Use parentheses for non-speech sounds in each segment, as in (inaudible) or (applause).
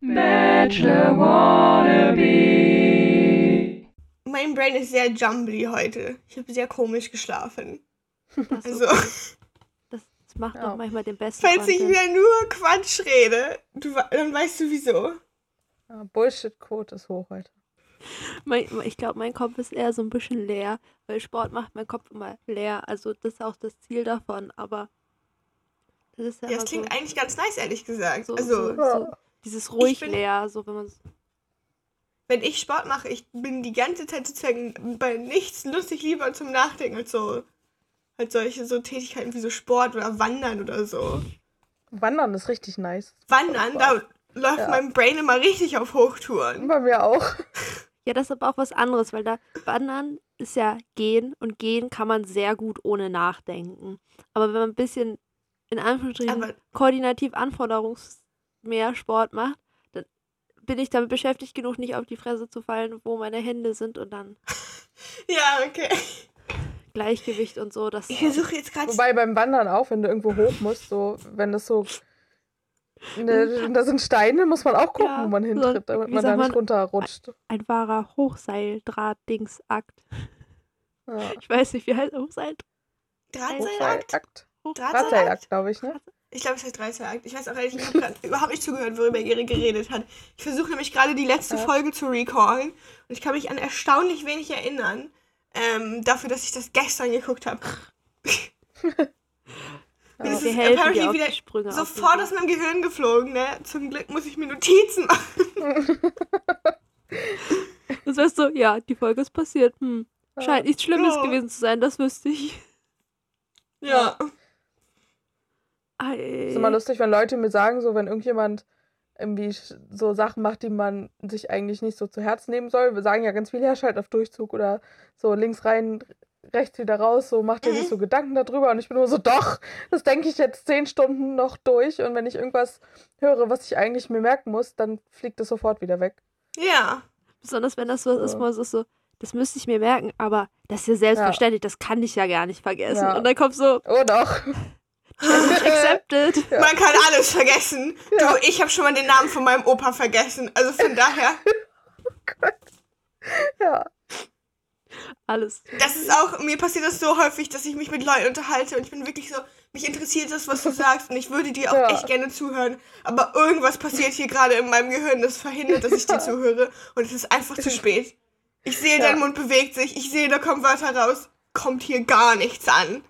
Bachelor Wannabe. Mein Brain ist sehr jumbly heute. Ich habe sehr komisch geschlafen. Das, Also, (laughs) das, das macht Ja. doch manchmal den besten falls ich Content. wieder nur Quatsch rede, du, dann weißt du wieso. Ja, Bullshit-Quote ist hoch heute. Mein, ich glaube, mein Kopf ist eher so ein bisschen leer, weil Sport macht mein Kopf immer leer. Also das ist auch das Ziel davon, aber das ist ja, Ja, das klingt so, eigentlich ganz nice, ehrlich gesagt. so, also, so, so dieses ruhig bin- leer, so wenn man wenn ich Sport mache, ich bin die ganze Zeit sozusagen bei nichts lustig lieber zum Nachdenken als so als solche so Tätigkeiten wie so Sport oder Wandern oder so. Wandern ist richtig nice. Wandern, da läuft Ja. mein Brain immer richtig auf Hochtouren. Bei mir auch. (laughs) Ja, das ist aber auch was anderes, weil da Wandern ist ja gehen und gehen kann man sehr gut ohne nachdenken. Aber wenn man ein bisschen in Anführungsstrichen Aber koordinativ anforderungsmehr Sport macht, dann bin ich damit beschäftigt genug, nicht auf die Fresse zu fallen, wo meine Hände sind und dann (laughs) ja, okay. Gleichgewicht und so. Das Ich versuche jetzt gerade Wobei beim Wandern auch, wenn du irgendwo hoch musst, so, wenn das so. Ne, da sind Steine, muss man auch gucken, Ja, wo man so, hintritt, damit man da nicht man? runterrutscht. ein wahrer Hochseildraht-Dings-Akt. Ja. Ich weiß nicht, wie heißt Hochseil? Drahtseilakt? Hochseilakt. Drahtseilakt? Drahtseilakt, glaube ich, ne? Ich glaube, es heißt Drahtseilakt. Ich weiß auch ehrlich, ich habe gerade überhaupt (laughs) nicht zugehört, worüber ihr geredet hat. Ich versuche nämlich gerade die letzte Ja. Folge zu recallen und ich kann mich an erstaunlich wenig erinnern. Ähm, dafür, dass ich das gestern geguckt habe. Das (laughs) ist apparently wieder Sprünge. sofort aus meinem Gehirn geflogen, ne? Zum Glück muss ich mir Notizen machen. (laughs) Das heißt so, ja, die Folge ist passiert. Hm. Scheint nichts Schlimmes Ja. gewesen zu sein, das wüsste ich. Ja. Ei. ist immer lustig, wenn Leute mir sagen, so wenn irgendjemand irgendwie so Sachen macht, die man sich eigentlich nicht so zu Herzen nehmen soll. Wir sagen ja ganz viel, ja, schalt auf Durchzug oder so links rein, rechts wieder raus, so macht dir Mhm. nicht so Gedanken darüber. Und ich bin nur so, doch, das denke ich jetzt zehn Stunden noch durch. Und wenn ich irgendwas höre, was ich eigentlich mir merken muss, dann fliegt es sofort wieder weg. Ja. Besonders wenn das so ist, Ja. wo es ist so, das müsste ich mir merken, aber das ist ja selbstverständlich, das kann ich ja gar nicht vergessen. Ja. Und dann kommt so, Oh doch. Challenge accepted. Ja. Man kann alles vergessen. Ja. Du, ich habe schon mal den Namen von meinem Opa vergessen. Also von daher, (laughs) Ja. Alles. das ist auch, mir passiert das so häufig, dass ich mich mit Leuten unterhalte und ich bin wirklich so, mich interessiert das, was du sagst und ich würde dir auch Ja. echt gerne zuhören. Aber irgendwas passiert hier gerade in meinem Gehirn, das verhindert, dass ich dir zuhöre und es ist einfach zu spät. Ich sehe, Ja. dein Mund bewegt sich, ich sehe, da kommen Wörter raus. Kommt hier gar nichts an.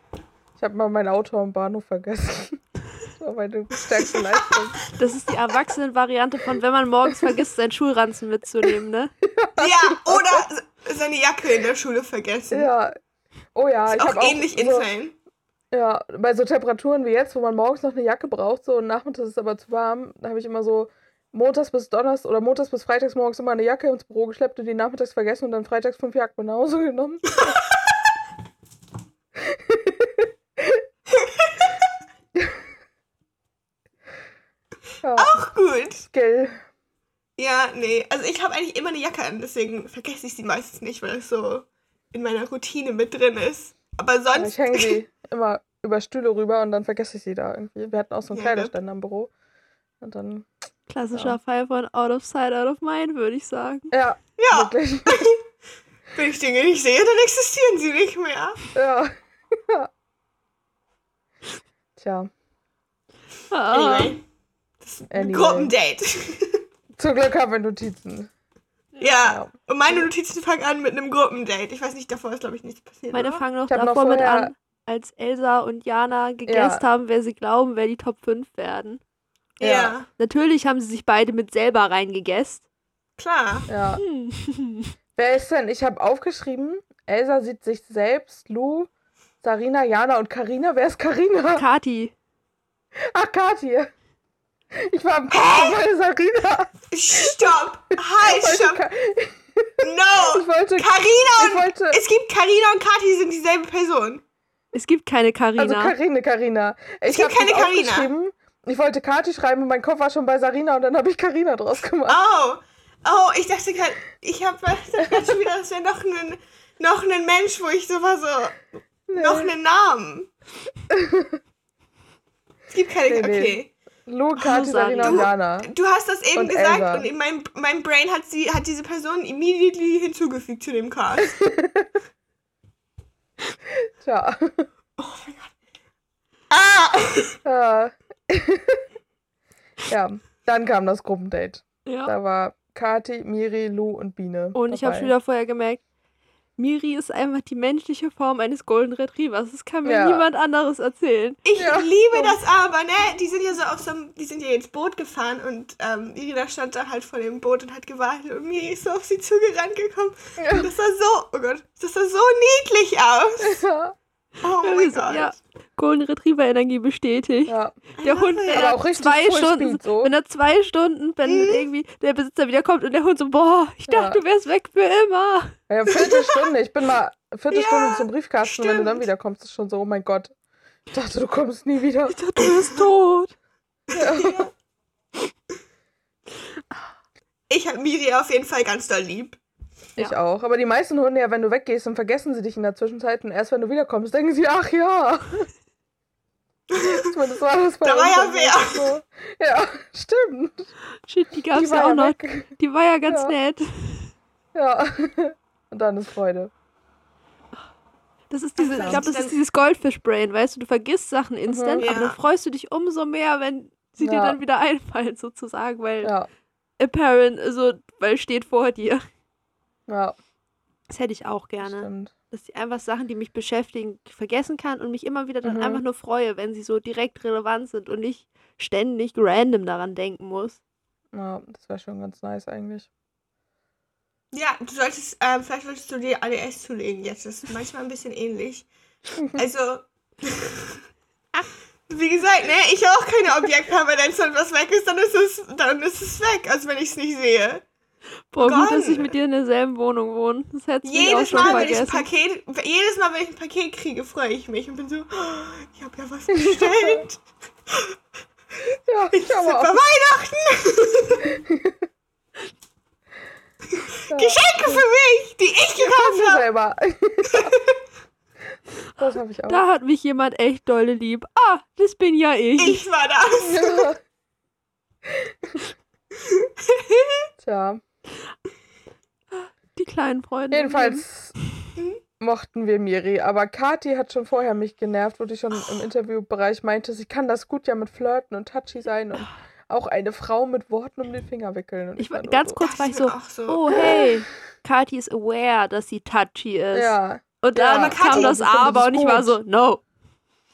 Ich habe mal mein Auto am Bahnhof vergessen. (laughs) Das war meine stärkste Leistung. Das ist die Erwachsenen-Variante von, wenn man morgens vergisst, seinen Schulranzen mitzunehmen, ne? (laughs) Ja, oder seine Jacke in der Schule vergessen. Ja. Oh ja, ich Auch habe auch ähnlich so, insane. Ja, bei so Temperaturen wie jetzt, wo man morgens noch eine Jacke braucht, so und nachmittags ist es aber zu warm, da habe ich immer so montags bis donnerstags oder montags bis freitags morgens immer eine Jacke ins Büro geschleppt und die nachmittags vergessen und dann freitags fünf Jacken nach Hause genommen. (laughs) ja, Ach gut. Skill. Ja, nee. Also ich habe eigentlich immer eine Jacke an, deswegen vergesse ich sie meistens nicht, weil es so in meiner Routine mit drin ist. Aber Ja, sonst. ich hänge (laughs) sie immer über Stühle rüber und dann vergesse ich sie da irgendwie. Wir hatten auch so einen Ja, ne? Kleiderständer im Büro. Und dann, Klassischer Ja. Fall von out of sight, out of mind, würde ich sagen. ja, ja, wirklich. (laughs) wenn ich Dinge nicht sehe, dann existieren sie nicht mehr. ja. (laughs) Tja, Ah. Anyway. Das ist ein Anyway. Gruppendate. zum Glück haben wir Notizen. ja. Ja. Und meine Notizen fangen an mit einem Gruppendate. Ich weiß nicht, davor ist, glaube ich, nichts passiert. Meine oder? fangen noch hab noch davor mit an, als Elsa und Jana gegessen haben, wer sie glauben, wer die Top 5 werden. Ja, Ja. Natürlich haben sie sich beide mit selber reingegessen. klar. Ja. Hm. (laughs) Wer ist denn? Ich habe aufgeschrieben, Elsa sieht sich selbst, Lou, Sarina, Jana und Karina. Wer ist Karina? Kati. Ach, Kathi. Ich war am Kopf bei Sarina. Stopp! Halt, stopp! No! Ich wollte, Carina ich und. wollte, Es gibt Carina und Kathi sind dieselbe Person. Es gibt keine Karina. also Karine, Karina. Ich gibt hab keine aufgeschrieben. Ich wollte Kathi schreiben und mein Kopf war schon bei Sarina und dann habe ich Karina draus gemacht. Oh, oh, ich dachte gerade, ich habe (laughs) gerade schon wieder, das wäre noch ein, noch ein Mensch, wo ich so war, so, Nee. noch einen Namen. (laughs) Es gibt keine, Nee, nee. okay. Lou, Sari. Sarina und Du- Jana. Du hast das eben Und gesagt Elsa. und in meinem, mein Brain hat, sie, hat diese Person immediately hinzugefügt zu dem Cast. (laughs) Tja. oh mein Gott. Ah! Ja. (laughs) ja, dann kam das Gruppendate. Ja. Da war Kati, Miri, Lou und Biene. Und ich habe dabei. schon wieder vorher gemerkt, Miri ist einfach die menschliche Form eines Golden Retrievers. Das kann mir Ja. niemand anderes erzählen. Ich Ja. liebe das aber, ne? Die sind ja so auf so einem, die sind ja ins Boot gefahren und ähm, Irina stand da halt vor dem Boot und hat gewartet und Miri ist so auf sie zugerannt gekommen. Und das sah so, oh Gott, das sah so niedlich aus. Ja, Oh (laughs) Ja, mein Gott. ja. Golden Retriever Energie bestätigt. ja. Der Hund, wenn Aber er auch richtig zwei Stunden, so. wenn er zwei Stunden, wenn Mhm. irgendwie der Besitzer wiederkommt und der Hund so, boah, ich dachte, Ja. du wärst weg für immer. Ja, Viertelstunde. Ich bin mal Viertelstunde (laughs) Ja, zum Briefkasten. Wenn du dann stimmt. wiederkommst, ist schon so, oh mein Gott. Ich dachte, du kommst nie wieder. Ich dachte, du bist tot. Ich habe Miri auf jeden Fall ganz doll lieb. Ich auch. Aber die meisten Hunde, ja, wenn du weggehst, dann vergessen sie dich in der Zwischenzeit. Und erst wenn du wiederkommst, denken sie, ach ja. (laughs) Zumindest war das bei Da war ja wer. So. Ja, stimmt. Shit, die gab's Die ja auch ja noch. weg. Die war ja ganz Ja. nett. Ja. (laughs) Und dann ist Freude. Das ist diese, ich glaube, das ist dieses Goldfish-Brain, weißt du, du vergisst Sachen instant, Mhm. aber dann Ja. freust du dich umso mehr, wenn sie dir Ja. dann wieder einfallen, sozusagen, weil Ja. apparent, also, weil steht vor dir. Ja, Das hätte ich auch gerne. stimmt. Dass ich einfach Sachen, die mich beschäftigen, vergessen kann und mich immer wieder dann Mhm. einfach nur freue, wenn sie so direkt relevant sind und nicht ständig random daran denken muss. Ja, das wäre schon ganz nice eigentlich. Ja, du solltest, ähm, vielleicht solltest du dir ADS zulegen jetzt. Das ist manchmal ein bisschen ähnlich. (laughs) Also, wie gesagt, ne, ich habe auch keine Objektpermanenz, wenn was weg ist, dann ist es, dann ist es weg, also wenn ich es nicht sehe. Boah, gut, dass ich Gone. mit dir in derselben Wohnung wohne. Das hättest du mich auch Jedes schon Mal, wenn ich ein vergessen. Paket, jedes Mal, wenn ich ein Paket kriege, freue ich mich und bin so, oh, ich habe ja was bestellt. Ja, ich aber auch. Weihnachten. Geschenke für mich, die ich gekauft habe. (laughs) das habe ich auch. Da hat mich jemand echt dolle lieb. Ah, das bin ja ich. Ich war das. Ja. (laughs) Tja. Die kleinen Freunde. Jedenfalls mochten wir Miri, aber Kati hat schon vorher mich genervt, wo die schon im Interviewbereich meinte, sie kann das gut ja mit Flirten und touchy sein und auch eine Frau mit Worten um den Finger wickeln. Und Ich war ganz so, kurz war ich so, so. oh hey, Kati ist aware, dass sie touchy ist. Ja, Und Ja, dann aber kam Kathi- das Aber und ich war so, no.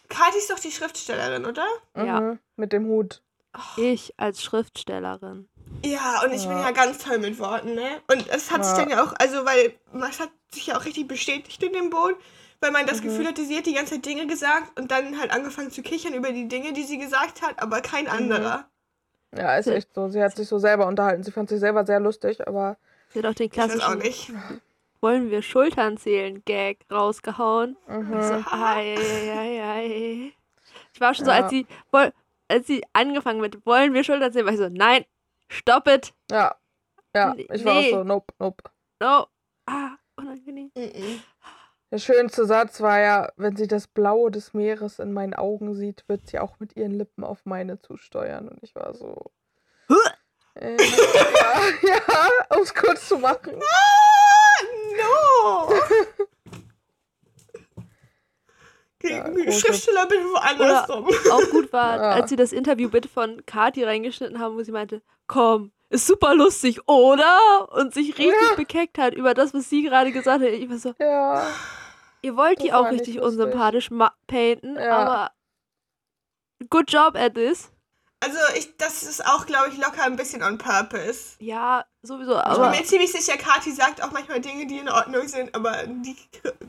Kathi ist doch die Schriftstellerin, oder? Ja. mhm, mit dem Hut. Ich als Schriftstellerin. Ja, und ich bin Ja. ja ganz toll mit Worten, ne? Und es hat sich Ja. dann ja auch, also weil es hat sich ja auch richtig bestätigt in dem Boot, weil man das Mhm. Gefühl hatte, sie hat die ganze Zeit Dinge gesagt und dann halt angefangen zu kichern über die Dinge, die sie gesagt hat, aber kein anderer. Ja, ist echt so. Sie hat sich so selber unterhalten. Sie fand sich selber sehr lustig, aber Sie hat auch den Ich weiß auch klassischen nicht. (laughs) Wollen wir Schultern zählen Gag rausgehauen. mhm. Ich so, ei, ei, ei. Ich war schon so, Ja. als sie, als sie angefangen mit Wollen wir Schultern zählen, war ich so, nein, stop it, ja. Ja, Nee. ich war auch so, nope, nope. no. Ah, unangenehm. Mhm. Der schönste Satz war ja, wenn sie das Blaue des Meeres in meinen Augen sieht, wird sie auch mit ihren Lippen auf meine zusteuern. Und ich war so. Äh, ja, (laughs) ja, um es kurz zu machen. Ah, no! Ja, Die Schriftsteller bitte woanders rum. Auch gut war, Ja. als sie das Interview bitte von Kati reingeschnitten haben, wo sie meinte, komm, ist super lustig, oder? Und sich richtig Ja. bekeckt hat über das, was sie gerade gesagt hat. Ich war so, Ja, ihr wollt die Das auch war nicht richtig unsympathisch painten, Ja. aber good job at this. Also ich, das ist auch, glaube ich, locker ein bisschen on purpose. Ja, sowieso, Ich bin aber mir ziemlich sicher, Kathi sagt auch manchmal Dinge, die in Ordnung sind, aber die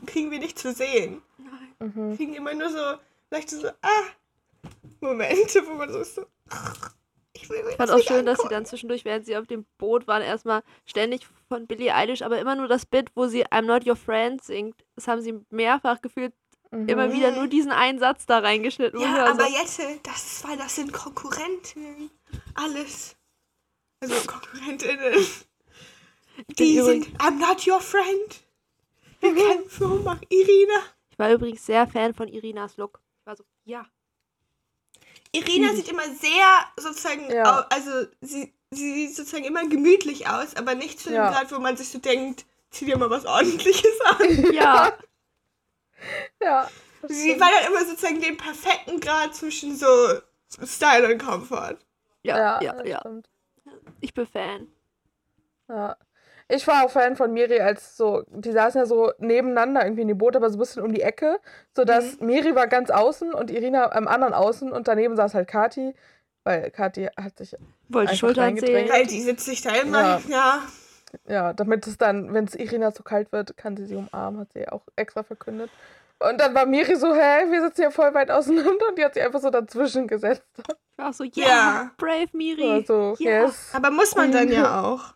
kriegen wir nicht zu sehen. Mhm. kriegen immer nur so, vielleicht so, ah, Momente, wo man so ist so, ich will mir Ich fand auch schön, dass sie angucken. dann zwischendurch, während sie auf dem Boot waren, erstmal ständig von Billie Eilish, aber immer nur das Bit, wo sie I'm not your friend singt. Das haben sie mehrfach gefühlt, Mhm. immer wieder nur diesen einen Satz da reingeschnitten. Ja, war aber jetzt, das weil das sind Konkurrenten. Alles. Also Konkurrentinnen. Die sind, I'm not your friend. Wir kämpfen um Irina. Ich war übrigens sehr Fan von Irinas Look. Ich war so, ja. Irina sieht immer sehr sozusagen, Ja. also sie, sie sieht sozusagen immer gemütlich aus, aber nicht zu dem Ja. Grad, wo man sich so denkt, zieh dir mal was ordentliches an. (laughs) Ja, Ja. Sie war dann immer sozusagen den perfekten Grad zwischen so Style und Komfort. ja, ja, ja. stimmt. Ich bin Fan. Ja. Ich war auch Fan von Miri, als so, die saßen ja so nebeneinander irgendwie in dem Boot, aber so ein bisschen um die Ecke, sodass Miri war ganz außen und Irina am anderen außen und daneben saß halt Kati, weil Kati hat sich, Wollte Schultern reingedrängt. sehen. Weil die sitzt sich da immer, ja. ja, damit es dann, wenn es Irina zu kalt wird, kann sie sie umarmen, hat sie auch extra verkündet. Und dann war Miri so, hä, wir sitzen ja voll weit auseinander und die hat sich einfach so dazwischen gesetzt. Ich war auch so, ja, Ja. brave Miri. Also, Ja. yes. Aber muss man dann ja auch.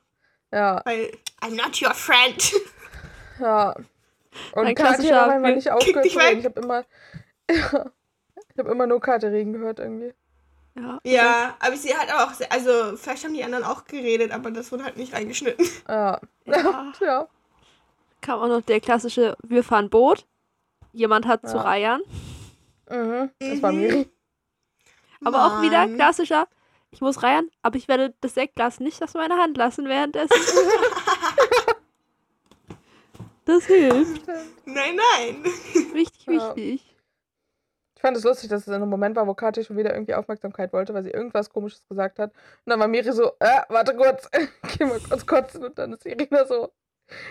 Ja, Weil, I'm not your friend. ja. Und Ein Kati klassischer hat einmal nicht aufgehört zu reden. Ich habe immer, (laughs) ich habe immer nur Katerin gehört irgendwie. Ja. Ja, aber sie hat auch, sehr- also vielleicht haben die anderen auch geredet, aber das wurde halt nicht reingeschnitten. (laughs) Ja. Ja. (laughs) ja. Kam auch noch der klassische, wir fahren Boot. Jemand hat zu Ja. reiern. Mhm. Das war Mhm. Miri. Aber auch wieder Mann. klassischer, ich muss reiern, aber ich werde das Sektglas nicht aus meiner Hand lassen währenddessen. (laughs) das hilft. Nein, nein. Wichtig, Ja. wichtig. Ich fand es lustig, dass es in einem Moment war, wo Kathi schon wieder irgendwie Aufmerksamkeit wollte, weil sie irgendwas Komisches gesagt hat. Und dann war Miri so, äh, warte kurz, (laughs) geh mal kurz kotzen. Und dann ist Irina so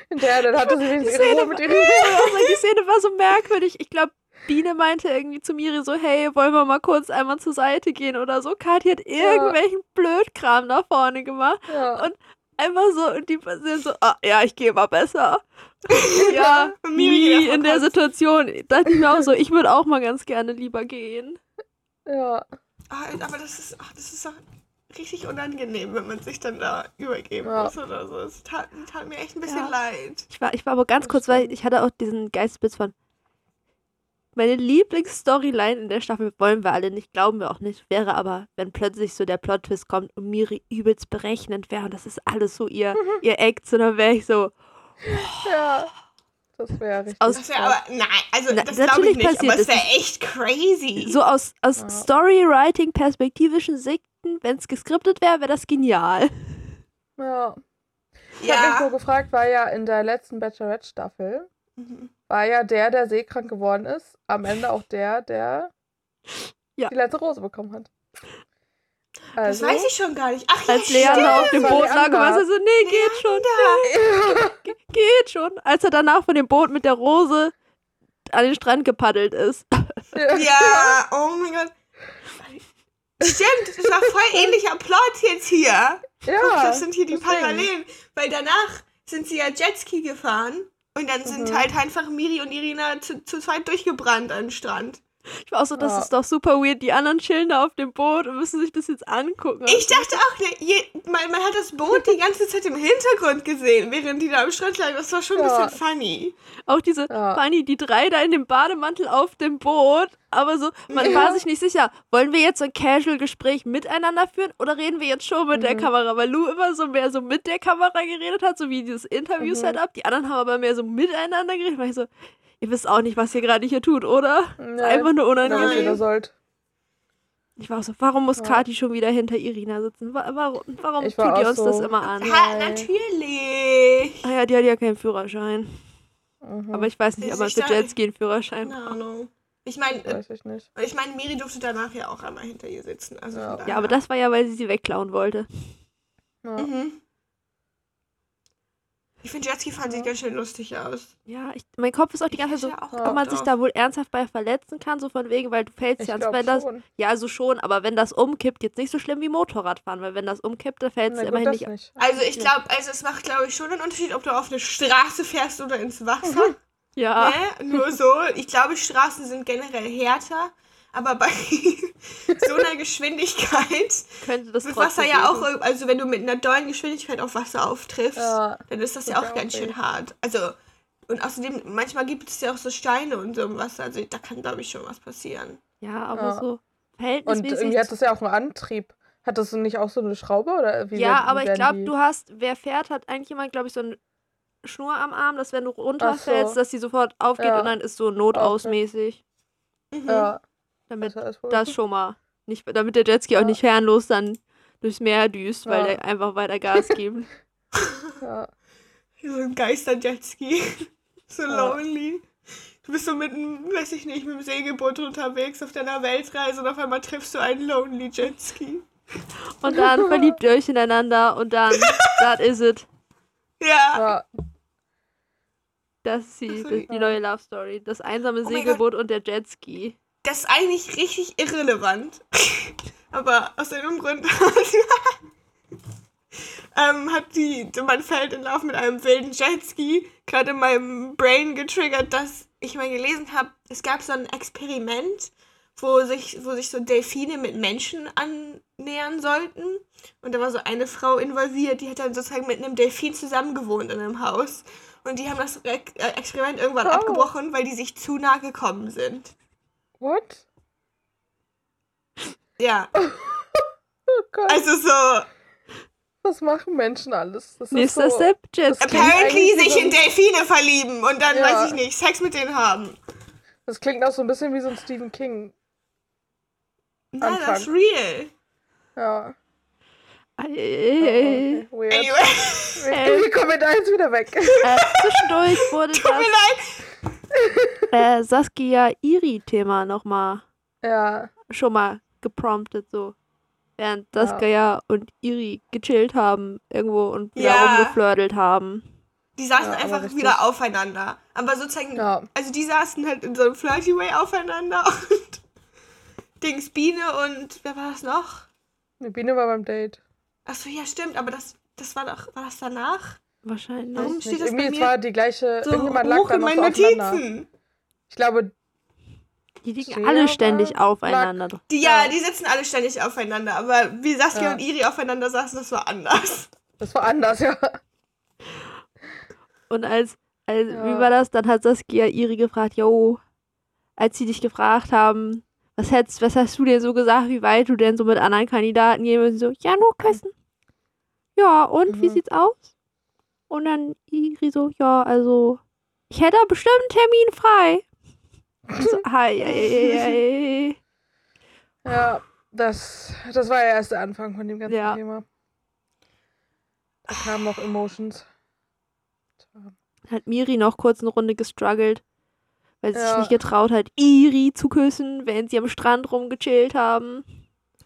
hinterher. Dann hatte sie wenigstens ihre Ruhe mit Irina. (laughs) Also die Szene war so merkwürdig. Ich glaube, Biene meinte irgendwie zu Miri so, hey, wollen wir mal kurz einmal zur Seite gehen oder so. Kathi hat irgendwelchen Blödkram nach vorne gemacht. Ja. Und einfach so, und die sind so, ah, ja, ich gehe mal besser. (laughs) ja, Miri in der Situation. Dachte ich mir auch so, (laughs) ich würde auch mal ganz gerne lieber gehen. ja. Ah, aber das ist, ach, das ist doch richtig unangenehm, wenn man sich dann da übergeben Ja. muss oder so. Es tat, tat mir echt ein bisschen Ja. leid. Ich war, ich war aber ganz Das kurz, weil ich hatte auch diesen Geistesblitz von. Meine Lieblingsstoryline in der Staffel wollen wir alle nicht, glauben wir auch nicht, wäre aber, wenn plötzlich so der Plot-Twist kommt und Miri übelst berechnend wäre und das ist alles so ihr, ihr Act, so dann wäre ich so, Ja. Das wäre richtig. Aus- Das wäre aber, nein, also Na, das glaube ich nicht, passiert aber es wäre echt crazy. so aus, aus Ja. Storywriting-perspektivischen Sichten, wenn es geskriptet wäre, wäre das genial. ja. Ich habe mich ja. nur gefragt, war ja in der letzten Bachelorette-Staffel, Mhm. war ja der, der seekrank geworden ist, am Ende auch der, der Ja. die letzte Rose bekommen hat. Das Also, weiß ich schon gar nicht. Ach ja, Als Leander auf dem Boot lag, war sie so, nee, geht schon, Leander. geht schon. Als er danach von dem Boot mit der Rose an den Strand gepaddelt ist. Ja. Oh mein Gott. Stimmt, das war voll ähnlicher Plot jetzt hier. Guck, ja das sind hier die. Parallelen. Weil danach sind sie ja Jetski gefahren und dann sind Mhm. halt einfach Miri und Irina zu, zu zweit durchgebrannt an den Strand. Ich war auch so, das Ja. ist doch super weird. Die anderen chillen da auf dem Boot und müssen sich das jetzt angucken. Ich dachte auch, ne, je, man, man hat das Boot die ganze Zeit im Hintergrund gesehen, während die da am Strand lagen. Das war schon ein Ja. bisschen funny. auch diese, Ja. Fanny, die drei da in dem Bademantel auf dem Boot. Aber so, man war sich nicht sicher, wollen wir jetzt so ein Casual-Gespräch miteinander führen oder reden wir jetzt schon mit der Mhm. Kamera? Weil Lou immer so mehr so mit der Kamera geredet hat, so wie dieses Interview-Setup. Die anderen haben aber mehr so miteinander geredet. Weil ich so, ihr wisst auch nicht, was ihr gerade hier tut, oder? Nein, einfach nur unangenehm. sollt. Ich war auch so, warum muss Ja. Kati schon wieder hinter Irina sitzen? Wa- Warum, warum tut ihr uns das so- immer an? Ha, Nein. natürlich. Ah ja, die hat ja keinen Führerschein. Mhm. Aber ich weiß nicht, Ist ob man nicht für Jetski einen Führerschein Keine braucht. Ahnung. Ich meine, ich nicht. ich meine, Miri durfte danach ja auch einmal hinter ihr sitzen. Also Ja. Ja, aber das war ja, weil sie sie wegklauen wollte. Ja. Mhm. Ich finde, Jetski fahren sieht ganz schön lustig aus. Ja, ich, mein Kopf ist auch die ganze Zeit so, Ja. ob man sich da wohl ernsthaft bei verletzen kann, so von wegen, weil du fällst Ich ja, glaube wenn das, schon. ja, also schon, aber wenn das umkippt, jetzt nicht so schlimm wie Motorradfahren, weil wenn das umkippt, dann fällst Na du gut, immerhin nicht. nicht. Also ich glaube, also es macht, glaube ich, schon einen Unterschied, ob du auf eine Straße fährst oder ins Wasser. (laughs) Ja, Ne? Nur so. Ich glaube, Straßen sind generell härter. Aber bei (laughs) so einer Geschwindigkeit könnte das wird Wasser ja auch, also wenn du mit einer dollen Geschwindigkeit auf Wasser auftriffst, Ja. dann ist das ja auch ganz schön hart. Also, und außerdem, manchmal gibt es ja auch so Steine und so im Wasser. Also da kann, glaube ich, schon was passieren. Ja, aber Ja. so Und verhältnismäßig. irgendwie hat das ja auch einen Antrieb. Hat das nicht auch so eine Schraube? Oder wie ja, werden- wie aber ich glaube, du hast, wer fährt, hat eigentlich jemand, glaube ich, so eine Schnur am Arm, dass wenn du runterfällst, so. dass die sofort aufgeht Ja. und dann ist so notausmäßig. Mhm. Ja, Damit das schon mal Nicht, damit der Jetski auch Ja. nicht herrenlos dann durchs Meer düst, weil Ja. der einfach weiter Gas (laughs) gibt. Ja. So ein Geister-Jetski. (laughs) so Ja. lonely. Du bist so mit einem, weiß ich nicht, mit dem Segelboot unterwegs auf deiner Weltreise und auf einmal triffst du einen lonely Jetski. Und dann (laughs) verliebt ihr euch ineinander und dann, that is it. Ja. ja. Das ist die, das ist die neue Love Story. Das einsame Oh Segelboot und der Jetski. Das ist eigentlich richtig irrelevant. (laughs) Aber aus irgendeinem Grund (laughs) ähm, hat die, mein Feld in Lauf mit einem wilden Jetski gerade in meinem Brain getriggert, dass ich mal gelesen habe, es gab so ein Experiment, wo sich, wo sich so Delfine mit Menschen annähern sollten. Und da war so eine Frau involviert, die hat dann sozusagen mit einem Delfin zusammengewohnt in einem Haus. Und die haben das äh, Experiment irgendwann Oh. abgebrochen, weil die sich zu nah gekommen sind. What? Ja, (laughs) Oh Gott. also so, was machen Menschen alles? Das ist Nächster so, klingt apparently sich in Delfine verlieben und dann, Ja. weiß ich nicht, Sex mit denen haben. Das klingt auch so ein bisschen wie so ein Stephen King. Nein, Anfang. das ist real. Ja. Oh, okay. Weird. Anyway, (laughs) Wie kommen wir da jetzt wieder weg? Äh, zwischendurch wurde (laughs) tut mir das leid. (laughs) äh, Saskia-Iri-Thema nochmal ja. schon mal gepromptet, so. Während Saskia und Iri gechillt haben irgendwo und wieder Ja. rumgeflirtelt haben. Die saßen Ja, einfach richtig. wieder aufeinander. Aber sozusagen, Ja. also die saßen halt in so einem Flirty Way aufeinander (laughs) und Dings Biene und wer war das noch? Die Biene war beim Date. Achso, ja, stimmt, aber das, das war doch, war das danach? Wahrscheinlich. Warum steht nicht. das bei Irgendwie, es mir war die gleiche. So irgendjemand lag hoch da noch so. Notizen. Ich glaube, Die liegen Sehr alle ständig lag- aufeinander. Die, ja, Ja. die sitzen alle ständig aufeinander, aber wie Saskia Ja. und Iri aufeinander saßen, das war anders. das war anders, ja. Und als, als Ja. wie war das? Dann hat Saskia Iri gefragt, yo, als sie dich gefragt haben, was hättest, was hast du denn so gesagt, wie weit du denn so mit anderen Kandidaten gehen würdest? So, ja, nur küssen. Ja, und wie Mhm. sieht's aus? Und dann Iri so, ja, also, ich hätte bestimmt einen Termin frei. So, (laughs) ei, ei, ei, ei. Ja, das, das war ja erst der Anfang von dem ganzen Ja. Thema. Da kamen noch Emotions. Hat Miri noch kurz eine Runde gestruggelt, weil sie sich Ja. nicht getraut hat, Iri zu küssen, während sie am Strand rumgechillt haben.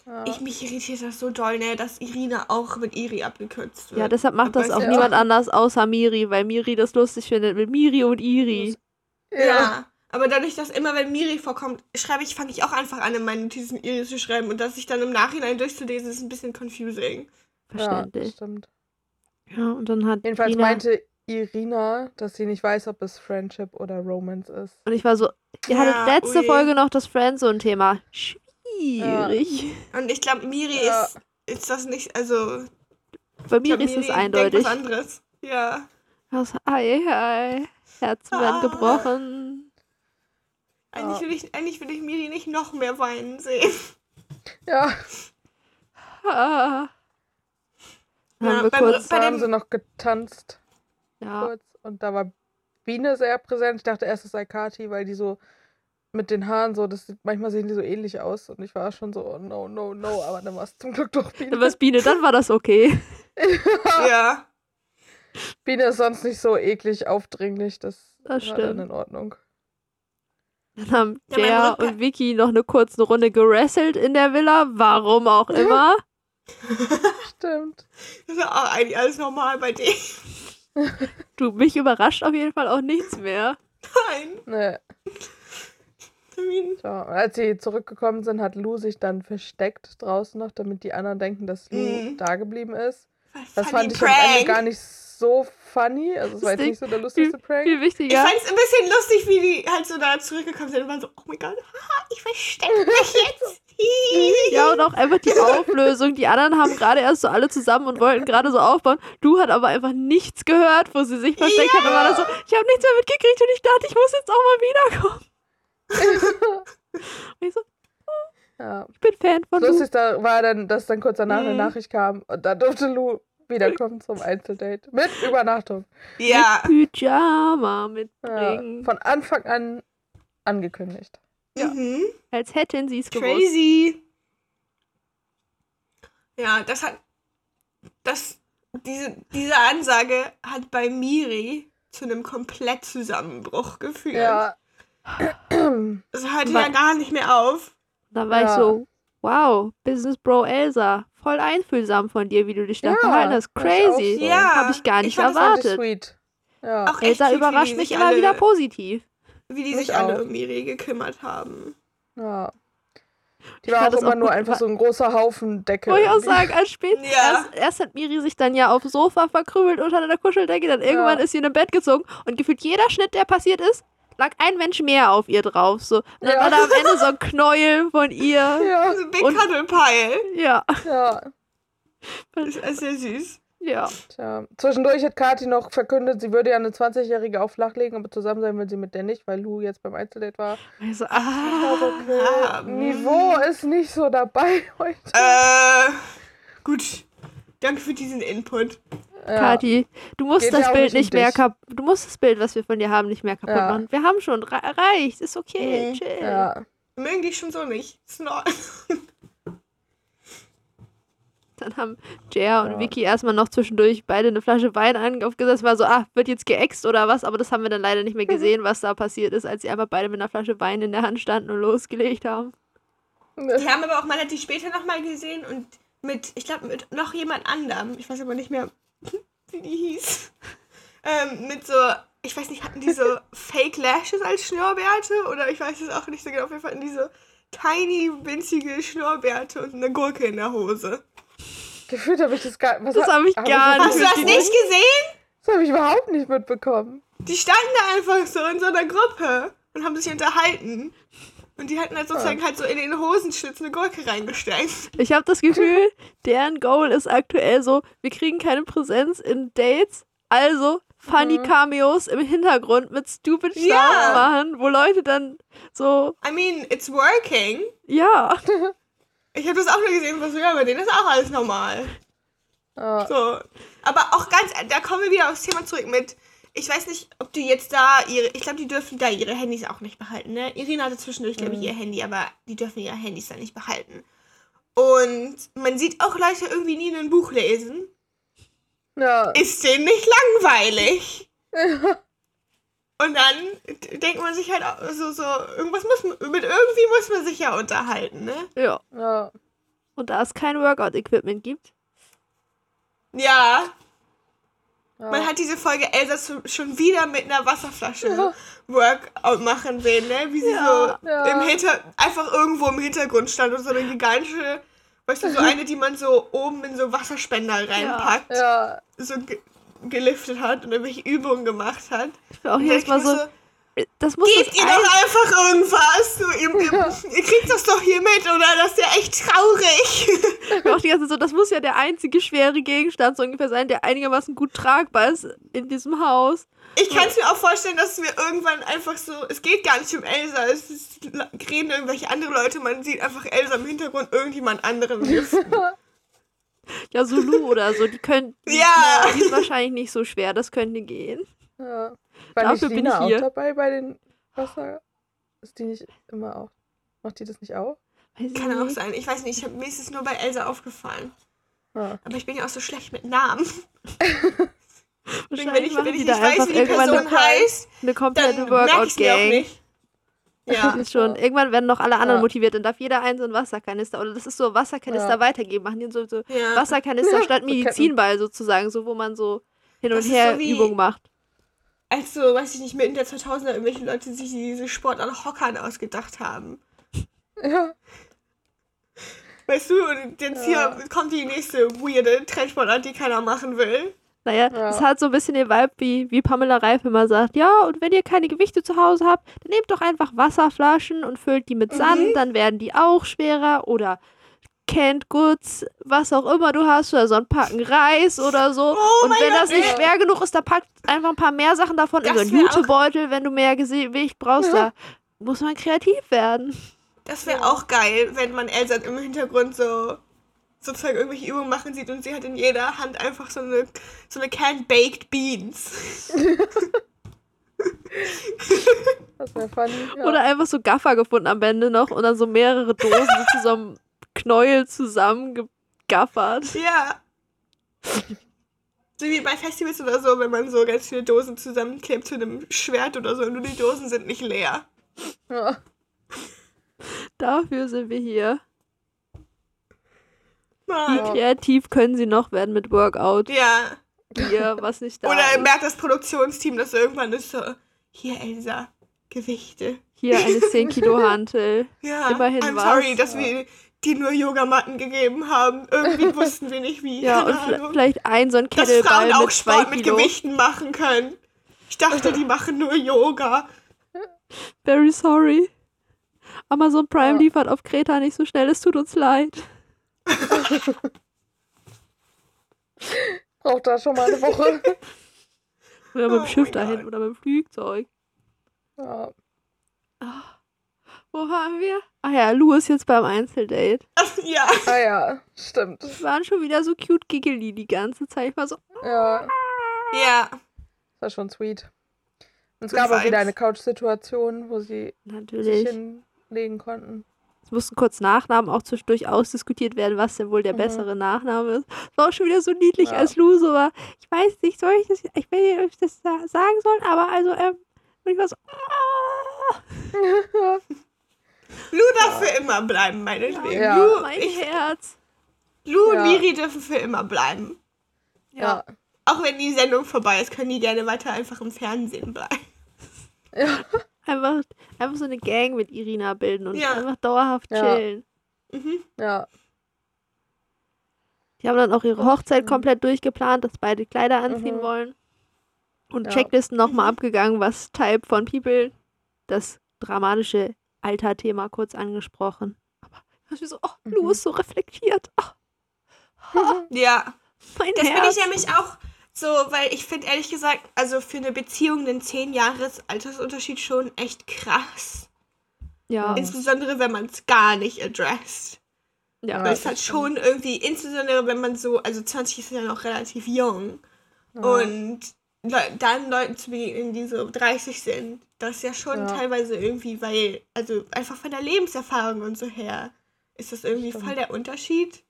Ja. Ich mich irritiert das so doll, ne, dass Irina auch mit Iri abgekürzt wird. Ja, deshalb macht das auch du? niemand anders außer Miri, weil Miri das lustig findet mit Miri und Iri. Ja. Aber dadurch, dass immer, wenn Miri vorkommt, schreibe ich, fange ich auch einfach an, in meinen Notizen Iri zu schreiben und dass ich dann im Nachhinein durchzulesen, ist ein bisschen confusing. Ja, Verständlich. stimmt. Ja, und dann hat Jedenfalls Irina, meinte Irina, dass sie nicht weiß, ob es Friendship oder Romance ist. und ich war so, ihr hattet Ja, letzte ui. Folge noch das Friendzone-Thema. Schwierig. Und ich glaube, Miri Ja. ist, ist das nicht, also. Bei ich glaub, Miri ist es denkt eindeutig. was anderes. Ja. Also, ei, ei, Herzen werden Ah. gebrochen. Eigentlich, Ja. will ich, eigentlich will ich Miri nicht noch mehr weinen sehen. Ja, Ah. Dann Ja, haben wir kurz, da Bei haben sie noch getanzt ja, kurz und da war Biene sehr präsent. Ich dachte erst, es sei Kati, weil die so mit den Haaren so, das sieht, manchmal sehen die so ähnlich aus und ich war schon so, oh, no, no, no, aber dann war es zum Glück doch Biene. dann war es Biene, dann war das okay. (laughs) ja. Biene ist sonst nicht so eklig aufdringlich, das, Das war dann in Ordnung. Dann haben Ja, Jaya Rückpa- und Vicky noch eine kurze Runde gerasselt in der Villa, warum auch (laughs) immer. Stimmt. Das ist auch eigentlich alles normal bei dir. Du, mich überrascht auf jeden Fall auch nichts mehr. Nein. Ne, Termin. so. Als sie zurückgekommen sind, hat Lou sich dann versteckt draußen noch, damit die anderen denken, dass Lou Mhm. da geblieben ist. Das fand ich am Ende gar nicht so funny. Also es war jetzt nicht so der lustigste Viel Prank. Ich wichtiger. fand es ein bisschen lustig, wie die halt so da zurückgekommen sind und waren so, oh mein Gott, haha, ich verstecke mich jetzt. (laughs) Ja, und auch einfach die Auflösung. Die anderen haben gerade erst so alle zusammen und wollten gerade so aufbauen. Du hat aber einfach nichts gehört, wo sie sich versteckt hat. Und war dann so, ich habe nichts mehr mitgekriegt und ich dachte, ich muss jetzt auch mal wiederkommen. (laughs) Und ich so, Ja. ich bin Fan von Das Lu. Lustigste war dann, dass dann kurz danach eine Mhm. Nachricht kam und da durfte Lou wiederkommen zum Einzeldate. Mit Übernachtung. Ja. Pyjama Ja. mitbringen. Von Anfang an angekündigt. Ja. Mhm. Als hätten sie es gewusst. Crazy. Ja, das hat. Das, diese, diese Ansage hat bei Miri zu einem Komplettzusammenbruch geführt. Ja. Es hörte Wa- ja gar nicht mehr auf. Da war ich Ja. so, wow, Business Bro Elsa, voll einfühlsam von dir, wie du dich da Ja, verhalten hast. ich Crazy. so. Ja, Habe ich gar ich nicht ich erwartet. sweet. Ja. Auch echt Elsa wie überrascht die mich sich immer alle, wieder positiv. Wie die Mich sich alle um Miri gekümmert haben. ja. Die Ich war auch immer auch nur einfach so ein großer Haufen Decke. Wollte ich auch sagen, als spät. Ja. Erst, erst hat Miri sich dann ja aufs Sofa verkrümelt unter der Kuscheldecke, dann irgendwann Ja. ist sie in ein Bett gezogen und gefühlt jeder Schnitt, der passiert ist, lag ein Mensch mehr auf ihr drauf. So. Und dann Ja. war da am Ende so ein Knäuel von ihr. (laughs) Ja, Also Big Und- Cuddle Pile. Ja, ja. Das ist sehr süß. ja. Tja. Zwischendurch hat Kathi noch verkündet, sie würde ja eine 20-Jährige auf Flach legen, aber zusammen sein will sie mit der nicht, weil Lou jetzt beim Einzeldate war. Also, Also, ah. okay. Ah, Niveau ist nicht so dabei (laughs) heute. Äh, gut. Danke für diesen Input. Ja. Kathi, du musst Geht das ja Bild nicht um nicht mehr kaputt. Du musst das Bild, was wir von dir haben, nicht mehr kaputt Ja. machen. Wir haben schon re reicht. Ist okay. Mhm. Chill. Ja. Mögen die schon so nicht. Ist in Ordnung. (laughs) Dann haben Jer und Ja. Vicky erstmal noch zwischendurch beide eine Flasche Wein aufgesetzt. War so, ah, wird jetzt geäxt oder was? Aber das haben wir dann leider nicht mehr (laughs) gesehen, was da passiert ist, als sie einfach beide mit einer Flasche Wein in der Hand standen und losgelegt haben. Die haben aber auch, man hat die später nochmal gesehen und mit, ich glaube, mit noch jemand anderem, ich weiß aber nicht mehr, (laughs) wie die hieß, ähm, mit so, ich weiß nicht, hatten die so (laughs) Fake Lashes als Schnurrbärte oder ich weiß es auch nicht so genau, auf jeden Fall hatten die so tiny, winzige Schnurrbärte und eine Gurke in der Hose. Gefühlt habe ich das gar was Das ha- hab ich gar das Hast du nicht das nicht gesehen? Das habe ich überhaupt nicht mitbekommen. Die standen da einfach so in so einer Gruppe und haben sich unterhalten. Und die hatten halt sozusagen halt so in den Hosenschlitz eine Gurke reingesteckt. (laughs) Ich habe das Gefühl, deren Goal ist aktuell so, wir kriegen keine Präsenz in Dates, also funny Cameos im Hintergrund mit stupid Stuff Ja. machen, wo Leute dann so, I mean, it's working. ja, (laughs) Ich habe das auch nur gesehen, was ja, bei denen ist auch alles normal. Ja. So. Aber auch ganz, da kommen wir wieder aufs Thema zurück mit, ich weiß nicht, ob die jetzt da ihre, ich glaube, die dürfen da ihre Handys auch nicht behalten, ne? Irina hatte zwischendurch, glaube ich, ihr Handy, aber die dürfen ihre Handys da nicht behalten. Und man sieht auch Leute irgendwie nie ein Buch lesen. ja. Ist denen nicht langweilig? (laughs) Und dann denkt man sich halt auch so, so, irgendwas muss man, mit irgendwie muss man sich ja unterhalten, ne? ja. ja. Und da es kein Workout-Equipment gibt, Ja, ja. Man hat diese Folge Elsa so- schon wieder mit einer Wasserflasche Ja. Workout machen sehen, ne? Wie sie Ja. so im Hinter einfach irgendwo im Hintergrund stand und so eine gigantische, weißt du, so eine, die man so oben in so Wasserspender reinpackt, so ge geliftet hat und irgendwelche Übungen gemacht hat. ich bin auch jedes Mal mir so, das muss Gebt das ihr ein- doch einfach irgendwas. Ihr, ihr, ihr kriegt das doch hier mit, oder? Das ist ja echt traurig. (laughs) Auch die ganze so, das muss ja der einzige schwere Gegenstand so ungefähr sein, der einigermaßen gut tragbar ist in diesem Haus. Ich kann es mir auch vorstellen, dass wir irgendwann einfach so, es geht gar nicht um Elsa, es ist, reden irgendwelche andere Leute, man sieht einfach Elsa im Hintergrund irgendjemand anderen. (laughs) Ja, so Lu oder so, die können. Die, Ja. Die ist wahrscheinlich nicht so schwer, das könnte gehen. ja. War Dafür bin ich hier. auch dabei bei den Wasser? Ist die nicht immer auch? Macht die das nicht auch? Weiß Kann auch nicht. sein, ich weiß nicht, ich hab, mir ist es nur bei Elsa aufgefallen. Ja. Aber ich bin ja auch so schlecht mit Namen. (laughs) Deswegen, wenn ich, wenn ich nicht weiß, wie die Person eine, heißt, eine dann komplette merke ich mir auch Workout-Gang. (laughs) Ja. Ist schon. Irgendwann werden noch alle anderen Ja. motiviert, dann darf jeder einen so einen Wasserkanister oder das ist so Wasserkanister Ja. weitergeben, machen die so, so Ja. Wasserkanister (laughs) statt. Medizinball sozusagen, so wo man so hin und Das her so wie- Übungen macht. Als so, weiß ich nicht, mitten der 2000er irgendwelche Leute sich diese Sport an Hockern ausgedacht haben. Ja. (laughs) Weißt du, und jetzt Ja. hier kommt die nächste weirde Trendsportart, die keiner machen will. Naja, Ja. es hat so ein bisschen den Vibe, wie, wie Pamela Reif immer sagt, ja, und wenn ihr keine Gewichte zu Hause habt, dann nehmt doch einfach Wasserflaschen und füllt die mit Mhm. Sand, dann werden die auch schwerer oder Canned Goods, was auch immer du hast, oder so ein Packen Reis oder so. Oh und wenn das nicht schwer genug ist, dann packt einfach ein paar mehr Sachen davon in so Das einen Jutebeutel, wenn du mehr Gewicht brauchst. Da (laughs) muss man kreativ werden. Das wäre auch geil, wenn man Elsa im Hintergrund so sozusagen irgendwelche Übungen machen sieht und sie hat in jeder Hand einfach so eine, so eine Canned Baked Beans. (laughs) Das wäre funny. Ja. Oder einfach so Gaffer gefunden am Ende noch und dann so mehrere Dosen so zu so einem Knäuel zusammen gaffert. Ja. So wie bei Festivals oder so, wenn man so ganz viele Dosen zusammenklebt zu einem Schwert oder so, nur die Dosen sind nicht leer. Ja. Dafür sind wir hier. Wie. Ja. kreativ können sie noch werden mit Workout? Ja. Hier, was nicht da Oder ist. merkt das Produktionsteam, dass irgendwann ist so, hier Elsa, Gewichte. Hier eine 10 Kilo Hantel. Ja, Immerhin I'm was. sorry, dass wir dir nur Yogamatten gegeben haben. Irgendwie (laughs) wussten wir nicht wie. Ja, und Ahnung. vielleicht ein so ein Dass Kettlebell Frauen auch mit 2 Sport mit. Gewichten machen können. Ich dachte, die machen nur Yoga. Very sorry. Amazon Prime Ja. liefert auf Kreta nicht so schnell, es tut uns leid. (laughs) Braucht da schon mal eine Woche. Oder mit Oh dem Schiff mein dahin Gott. oder mit dem Flugzeug. Ja. Wo waren wir? Ah ja, Lou ist jetzt beim Einzeldate. (laughs) ja. Ah ja, stimmt. Die waren schon wieder so cute giggly die ganze Zeit. Ich war so, Ja, Ja. das war schon sweet. Und es gab auch wieder eine Couch-Situation, wo sie sich natürlich. hinlegen konnten. Es mussten kurz Nachnamen auch zwischendurch ausdiskutiert werden, was denn wohl der Mhm. bessere Nachname ist. Es war auch schon wieder so niedlich, Ja. als Lou so war. Ich weiß nicht, soll ich das, ich weiß nicht, ob ich das sa- sagen soll, aber also, ähm, und ich war so, ah, (laughs) Lou darf für immer bleiben, meinetwegen. Ja. Lou, mein ich, Herz. Lou Ja. und Miri dürfen für immer bleiben. Ja. Auch wenn die Sendung vorbei ist, können die gerne weiter einfach im Fernsehen bleiben. (laughs) Ja. Einfach, einfach so eine Gang mit Irina bilden und Ja. einfach dauerhaft Ja. chillen. Mhm. Ja. Die haben dann auch ihre Hochzeit Mhm. komplett durchgeplant, dass beide Kleider anziehen Mhm. wollen. Und Ja. Checklisten nochmal abgegangen, was Type von People, das dramatische Alter-Thema kurz angesprochen. Aber ich war so, oh, Lou Mhm. ist so reflektiert. Oh, Ja. mein Das finde Herz. ich nämlich auch so, weil ich finde ehrlich gesagt, also für eine Beziehung einen 10 Jahres Altersunterschied schon echt krass. ja. Insbesondere wenn man es gar nicht addresst. ja. Weil es halt schon irgendwie, insbesondere wenn man so, also 20 ist ja noch relativ jung. Ja. Und dann Leuten zu begegnen, die so 30 sind, das ist ja schon Ja. teilweise irgendwie, weil, also einfach von der Lebenserfahrung und so her, ist das irgendwie Stimmt. voll der Unterschied.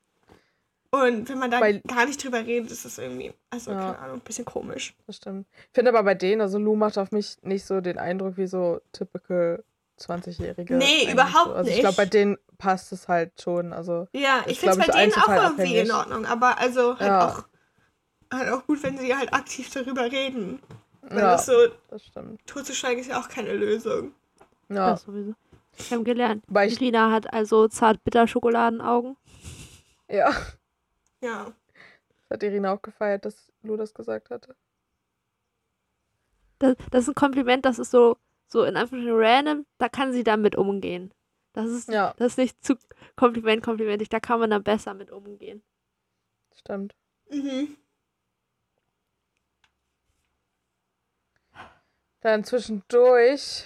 Und wenn man da Weil- gar nicht drüber redet, ist das irgendwie, also Ja. keine Ahnung, ein bisschen komisch. Das stimmt. Ich finde aber bei denen, also Lou macht auf mich nicht so den Eindruck wie so typical 20-Jährige. Nee, überhaupt so. Also ich nicht. glaube, bei denen passt es halt schon. Also Ja, ich finde es bei ich, denen auch einzelfallabhängig. irgendwie in Ordnung, aber also halt Ja. auch halt auch gut, wenn sie halt aktiv darüber reden. Weil ja, das so, das stimmt. totzuschweigen ist ja auch keine Lösung. Ja, Das sowieso. Wir haben gelernt. Weil ich- Irina hat also zart-bitter-Schokoladenaugen. ja. Ja. Das hat Irina auch gefeiert, dass Lou das gesagt hatte. Das, das ist ein Kompliment, das ist so, so in Anführungsstrichen random, da kann sie damit umgehen. Das ist, Ja, das ist nicht zu Kompliment, komplimentig, da kann man dann besser mit umgehen. stimmt. Mhm. Dann zwischendurch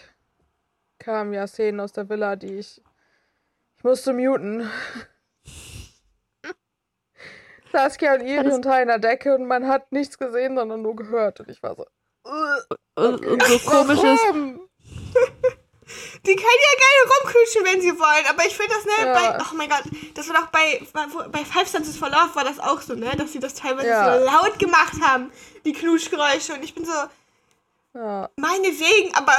kamen ja Szenen aus der Villa, die ich. Ich musste muten. (laughs) Saskia und Iri unter einer Decke und man hat nichts gesehen, sondern nur gehört. Und ich war so. Und, und so komisches, Warum? (laughs) Die können ja gerne rumknutschen, wenn sie wollen, aber ich finde das, ne, Ja. bei, oh mein Gott, das war doch bei, bei, Five Senses for Love war das auch so, ne, dass sie das teilweise Ja. so laut gemacht haben, die Knutschgeräusche und ich bin so, Ja, meinetwegen, aber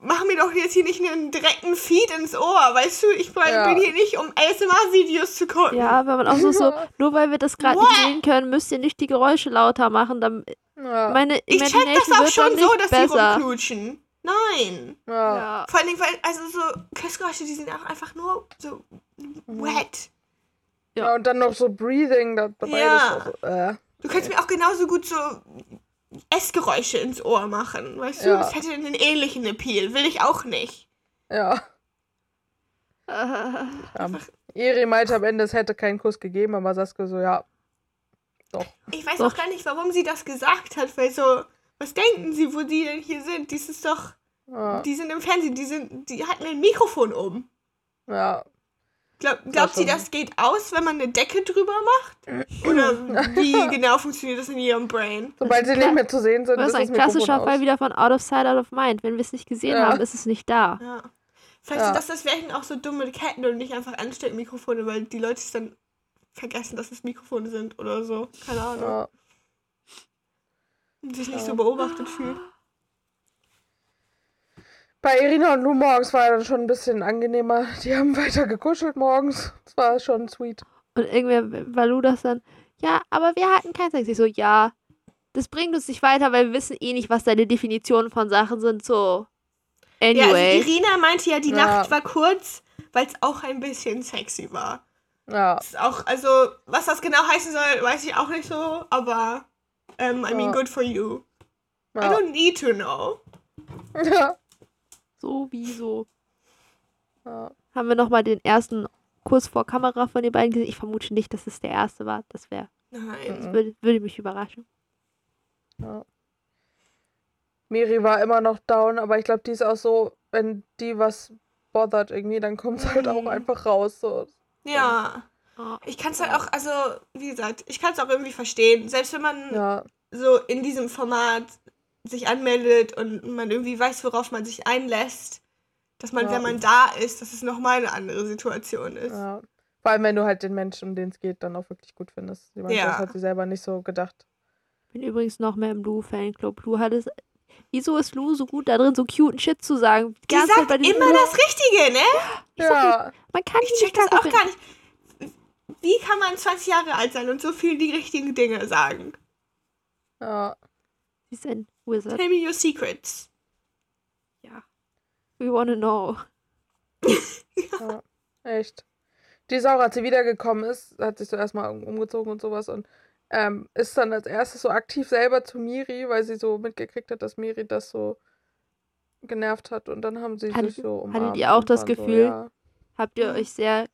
mach mir doch jetzt hier nicht einen direkten Feed ins Ohr, weißt du, ich bin, Ja. bin hier nicht, um ASMR-Videos zu gucken. ja, wenn man auch so, so, nur weil wir das gerade nicht sehen können, müsst ihr nicht die Geräusche lauter machen, dann ja, meine Ich check das auch schon so, nicht dass besser. rumknutschen. Nein. ja. Ja. Vor allen Dingen, weil, also so Küssgeräusche, die sind auch einfach nur so wet. ja, und dann noch so Breathing da- dabei. Ja. So, äh. Du kannst mir auch genauso gut so Essgeräusche ins Ohr machen, weißt du? Ja. Das hätte einen ähnlichen Appeal, will ich auch nicht. Ja. Äh, ja. Iri meinte am Ende, es hätte keinen Kuss gegeben, aber Saskia so, ja. Doch. Ich weiß Doch. auch gar nicht, warum sie das gesagt hat, weil so, was denken sie, wo die denn hier sind? Dies ist doch, Ja. die sind im Fernsehen, die sind, die hatten ein Mikrofon oben. ja. Glaub, glaubt sie, das geht aus, wenn man eine Decke drüber macht? Oder (laughs) wie genau funktioniert das in ihrem Brain? Sobald sie nicht mehr zu sehen sind, Das ist ist das ein klassischer Fall aus. wieder von Out of Sight, Out of Mind. Wenn wir es nicht gesehen Ja. haben, ist es nicht da. Ja. Vielleicht Ja. sind das deswegen auch so dumme Ketten und nicht einfach Ansteckmikrofone, weil die Leute es dann vergessen, dass es Mikrofone sind oder so. Keine Ahnung. Ja. Und sich nicht Ja. so beobachtet fühlt. Bei Irina und Lou morgens war dann schon ein bisschen angenehmer. Die haben weiter gekuschelt morgens. Das war schon sweet. Und irgendwer war Lu das dann, ja, aber wir hatten keinen Sex. Ich so, ja, das bringt uns nicht weiter, weil wir wissen eh nicht, was deine Definitionen von Sachen sind. So, Ja, also anyway. Irina meinte ja, die Ja. Nacht war kurz, weil es auch ein bisschen sexy war. Ja. Das ist auch, also, was das genau heißen soll, weiß ich auch nicht so, aber, ähm, I mean, Ja. good for you. I Ja. don't need to know. (laughs) ja. Sowieso. ja. Haben wir nochmal den ersten Kurs vor Kamera von den beiden gesehen? Ich vermute nicht, dass es der erste war. Das wäre, Nein. Mhm. würde, würde mich überraschen. Ja. Miri war immer noch down, aber ich glaube, die ist auch so, wenn die was bothert irgendwie, dann kommt es halt auch Mhm. einfach raus. So. Ja. Ich kann es halt auch, also, wie gesagt, ich kann es auch irgendwie verstehen. Selbst wenn man Ja, so in diesem Format sich anmeldet und man irgendwie weiß, worauf man sich einlässt, dass man, Ja. wenn man da ist, dass es nochmal eine andere Situation ist. ja. Vor allem, wenn du halt den Menschen, um den es geht, dann auch wirklich gut findest. Sie meinte, Ja. das hat sie selber nicht so gedacht. bin übrigens noch mehr im Lou-Fanclub. Lou hat es. Wieso ist Lou so gut da drin, so cute Shit zu sagen? Die Die sagt immer Lou- das Richtige, ne? Ich sag Ja, Man kann Ich check nicht das auch gar nicht. Wie kann man 20 Jahre alt sein und so viel die richtigen Dinge sagen? ja. Sie ist ein Wizard. Tell me your secrets. Ja. We wanna know. (laughs) Ja, echt. Die Saura, als sie wiedergekommen ist, hat sich so erstmal um- umgezogen und sowas und ähm, ist dann als erstes so aktiv selber zu Miri, weil sie so mitgekriegt hat, dass Miri das so genervt hat und dann haben sie Hattet- sich so umarmt. hattet ihr auch das Gefühl? So, ja. Habt ihr euch sehr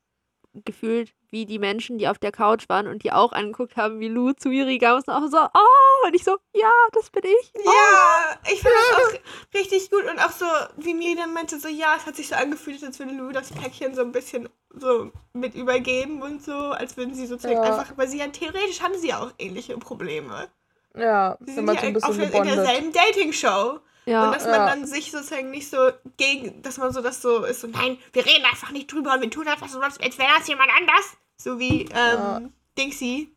gefühlt, wie die Menschen, die auf der Couch waren und die auch angeguckt haben, wie Lou zu Miri kam und auch so, oh, und ich so, ja, das bin ich. Oh. Ja, ich finde das auch richtig gut und auch so, wie Miri dann meinte, so, ja, es hat sich so angefühlt, als würde Lou das Päckchen so ein bisschen so mit übergeben und so, als würden sie sozusagen Ja. einfach, weil sie ja theoretisch haben sie ja auch ähnliche Probleme. Ja, Sie sind ja so ein bisschen auf der, in gebondet. derselben Dating-Show. Ja, Und dass man Ja. dann sich sozusagen nicht so gegen, dass man so das so ist, so nein, wir reden einfach nicht drüber und wir tun einfach so, als wäre das jemand anders. So wie ähm, Ja. Dingsy.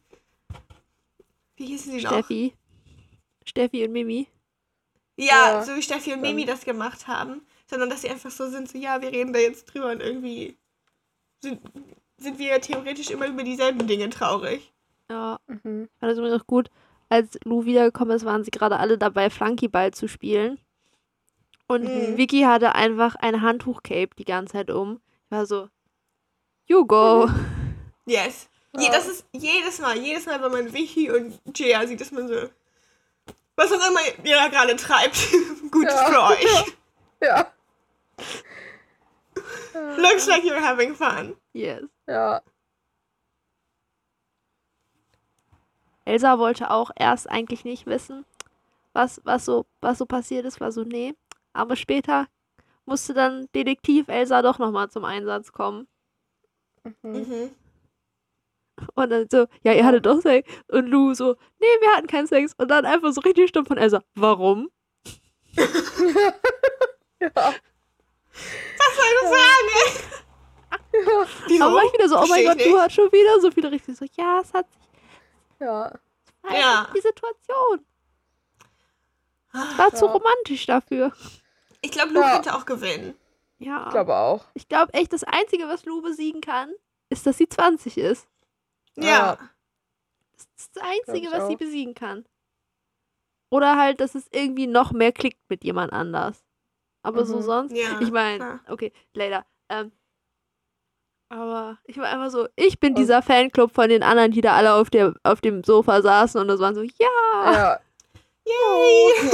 Wie hießen sie noch? Steffi. Steffi und Mimi. Ja, Ja, so wie Steffi und. Mimi das gemacht haben. Sondern dass sie einfach so sind, so ja, wir reden da jetzt drüber und irgendwie sind, sind wir theoretisch immer über dieselben Dinge traurig. Ja, Mhm. fand das übrigens auch gut. Als Lou wiedergekommen ist, waren sie gerade alle dabei, Flunkyball zu spielen. Und Mhm. Vicky hatte einfach ein Handtuch-Cape die ganze Zeit um. Ich war so, you go. Yes. Je, das ist jedes Mal, jedes Mal, wenn man Vicky und Gia sieht, dass man so, was auch immer ihr da gerade treibt, (laughs) Gutes Ja. für euch. Ja, Looks like you're having fun. Yes. ja. Elsa wollte auch erst eigentlich nicht wissen, was, was, so, was so passiert ist, war so, nee. Aber später musste dann Detektiv Elsa doch nochmal zum Einsatz kommen. Mhm. Mhm. Und dann so, ja, ihr hattet doch Sex. Und Lou so, nee, wir hatten keinen Sex. Und dann einfach so richtig stumm von Elsa, warum? Ja. Was soll ich sagen? Ja. (laughs) Wieso? Aber war ich wieder so, oh mein Gott, du hast schon wieder so viele richtig so, ja, es hat sich Ja. verändert, Ja. die Situation. War zu Ja. romantisch dafür. Ich glaube, Lu Ja. könnte auch gewinnen. Ja. Ich glaube auch. Ich glaube echt, das Einzige, was Lou besiegen kann, ist, dass sie 20 ist. Ja. Das ist das Einzige, was sie besiegen kann. Oder halt, dass es irgendwie noch mehr klickt mit jemand anders. Aber so Mhm. sonst. Ja, ich meine, okay, leider. Ähm, aber ich war einfach so, ich bin dieser Fanclub von den anderen, die da alle auf, der, auf dem Sofa saßen und das waren so, ja. Ja. Yay!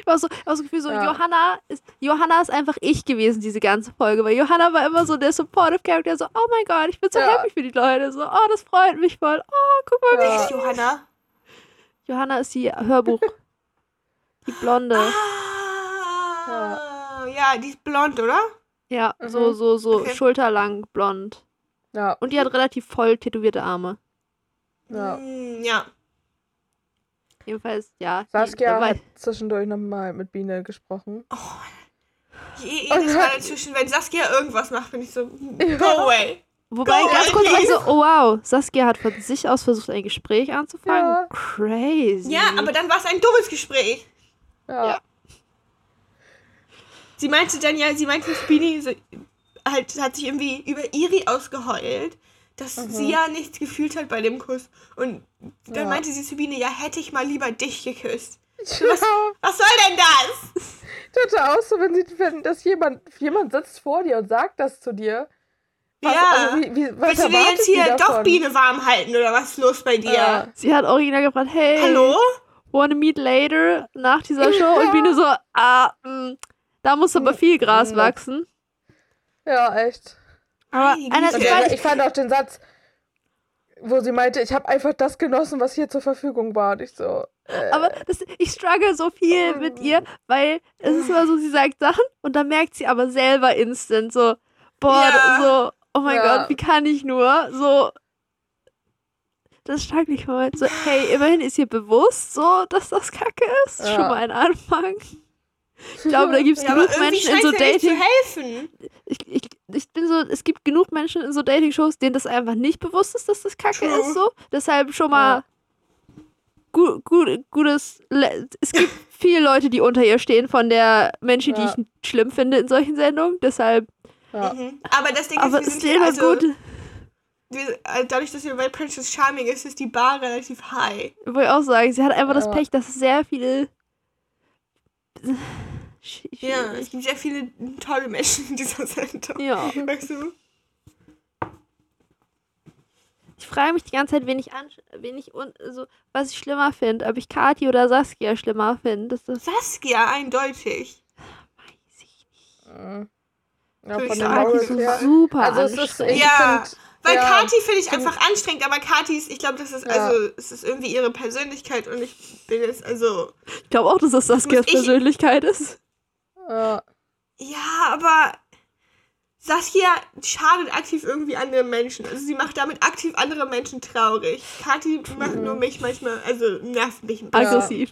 Ich war so, ich war so das Gefühl, so, Ja. Johanna ist, Johanna ist einfach ich gewesen, diese ganze Folge, weil Johanna war immer so der Supportive Character, so, oh mein Gott, ich bin so Ja. happy für die Leute, so, oh, das freut mich voll, oh, guck mal, wie Ja. ist Johanna? Johanna ist die Hörbuch. die Blonde. Ah, ja. die ist blond, oder? Ja, Mhm. so, so, so Okay. schulterlang blond. Ja. Und die hat relativ voll tätowierte Arme. ja. Hm, ja. Jedenfalls, ja. die- Saskia dabei- hat zwischendurch nochmal mit Biene gesprochen. Je, jedes Mal dazwischen, wenn Saskia irgendwas macht, bin ich so, (laughs) go away. Wobei, Go, ganz kurz, please. also, oh wow, Saskia hat von sich aus versucht, ein Gespräch anzufangen. Ja. Crazy. Ja, aber dann war es ein dummes Gespräch. Ja. Ja. Sie meinte dann ja, sie meinte, Speedy so, halt, hat sich irgendwie über Iri ausgeheult, dass sie ja nichts gefühlt hat bei dem Kuss. Und dann Ja. meinte sie zu Biene, ja, hätte ich mal lieber dich geküsst. Was? Was soll denn das? Ich hatte auch so, wenn, sie, wenn das jemand, jemand sitzt vor dir und sagt das zu dir. Was, ja. also wie, wie, was Willst du dir jetzt sie hier doch? Biene warm halten oder was ist los bei dir? Ja. Sie hat original gefragt, hey, Hallo? wanna meet later nach dieser Show? Und Biene so, ah, mh, da muss aber viel Gras Ja. wachsen. Ja, echt. Aber einer, ich der, weiß, ich fand auch den Satz, wo sie meinte, ich habe einfach das genossen, was hier zur Verfügung war. Und ich so, äh, aber das, ich struggle so viel mit ihr, weil es ist immer so, sie sagt Sachen und dann merkt sie aber selber instant so, boah, Ja. so, oh mein Ja. Gott, wie kann ich nur? So, das struggle ich mal. So, hey, immerhin ist ihr bewusst so, dass das Kacke ist. Ja. Schon mal ein Anfang. Ich glaube, da gibt es Ja, genug Menschen in so ja Dating. helfen. Ich, ich, ich bin so, es gibt genug Menschen in so Dating-Shows, denen das einfach nicht bewusst ist, dass das Kacke True. ist. So. Deshalb schon mal gu gut, gutes. Le es gibt (laughs) viele Leute, die unter ihr stehen von der Menschen, die Ja. ich schlimm finde in solchen Sendungen. Deshalb. ja. Mhm. Aber das Ding Aber ist, wir es sind ist hier, immer also, gut. wir, äh, dadurch, dass wir bei Princess Charming ist, ist die Bar relativ high. Wollte ich auch sagen, sie hat einfach das Ja. Pech, dass sehr viele. Sch- Ja, schwierig. es gibt sehr viele tolle Menschen in dieser Sendung. Ja. Weißt du? Ich frage mich die ganze Zeit, wen ich, an, wen ich un, also, was ich schlimmer finde. Ob ich Kati oder Saskia schlimmer finde. Das ist. Saskia, eindeutig. Weiß ich nicht. Mhm. Ja, von ich den. Kati so super Also es ist, anstrengend. ich Ja, find, Weil ja, Kati finde ich einfach anstrengend, aber Kati ist, ich glaube, das ist, Ja. also, es ist irgendwie ihre Persönlichkeit und ich bin jetzt, also, Ich glaube auch, dass das Saskias Persönlichkeit ist. ja, ja, aber Saskia schadet aktiv irgendwie anderen Menschen. Also sie macht damit aktiv andere Menschen traurig. Kati macht nur mich manchmal, also nervt mich ein bisschen. Aggressiv.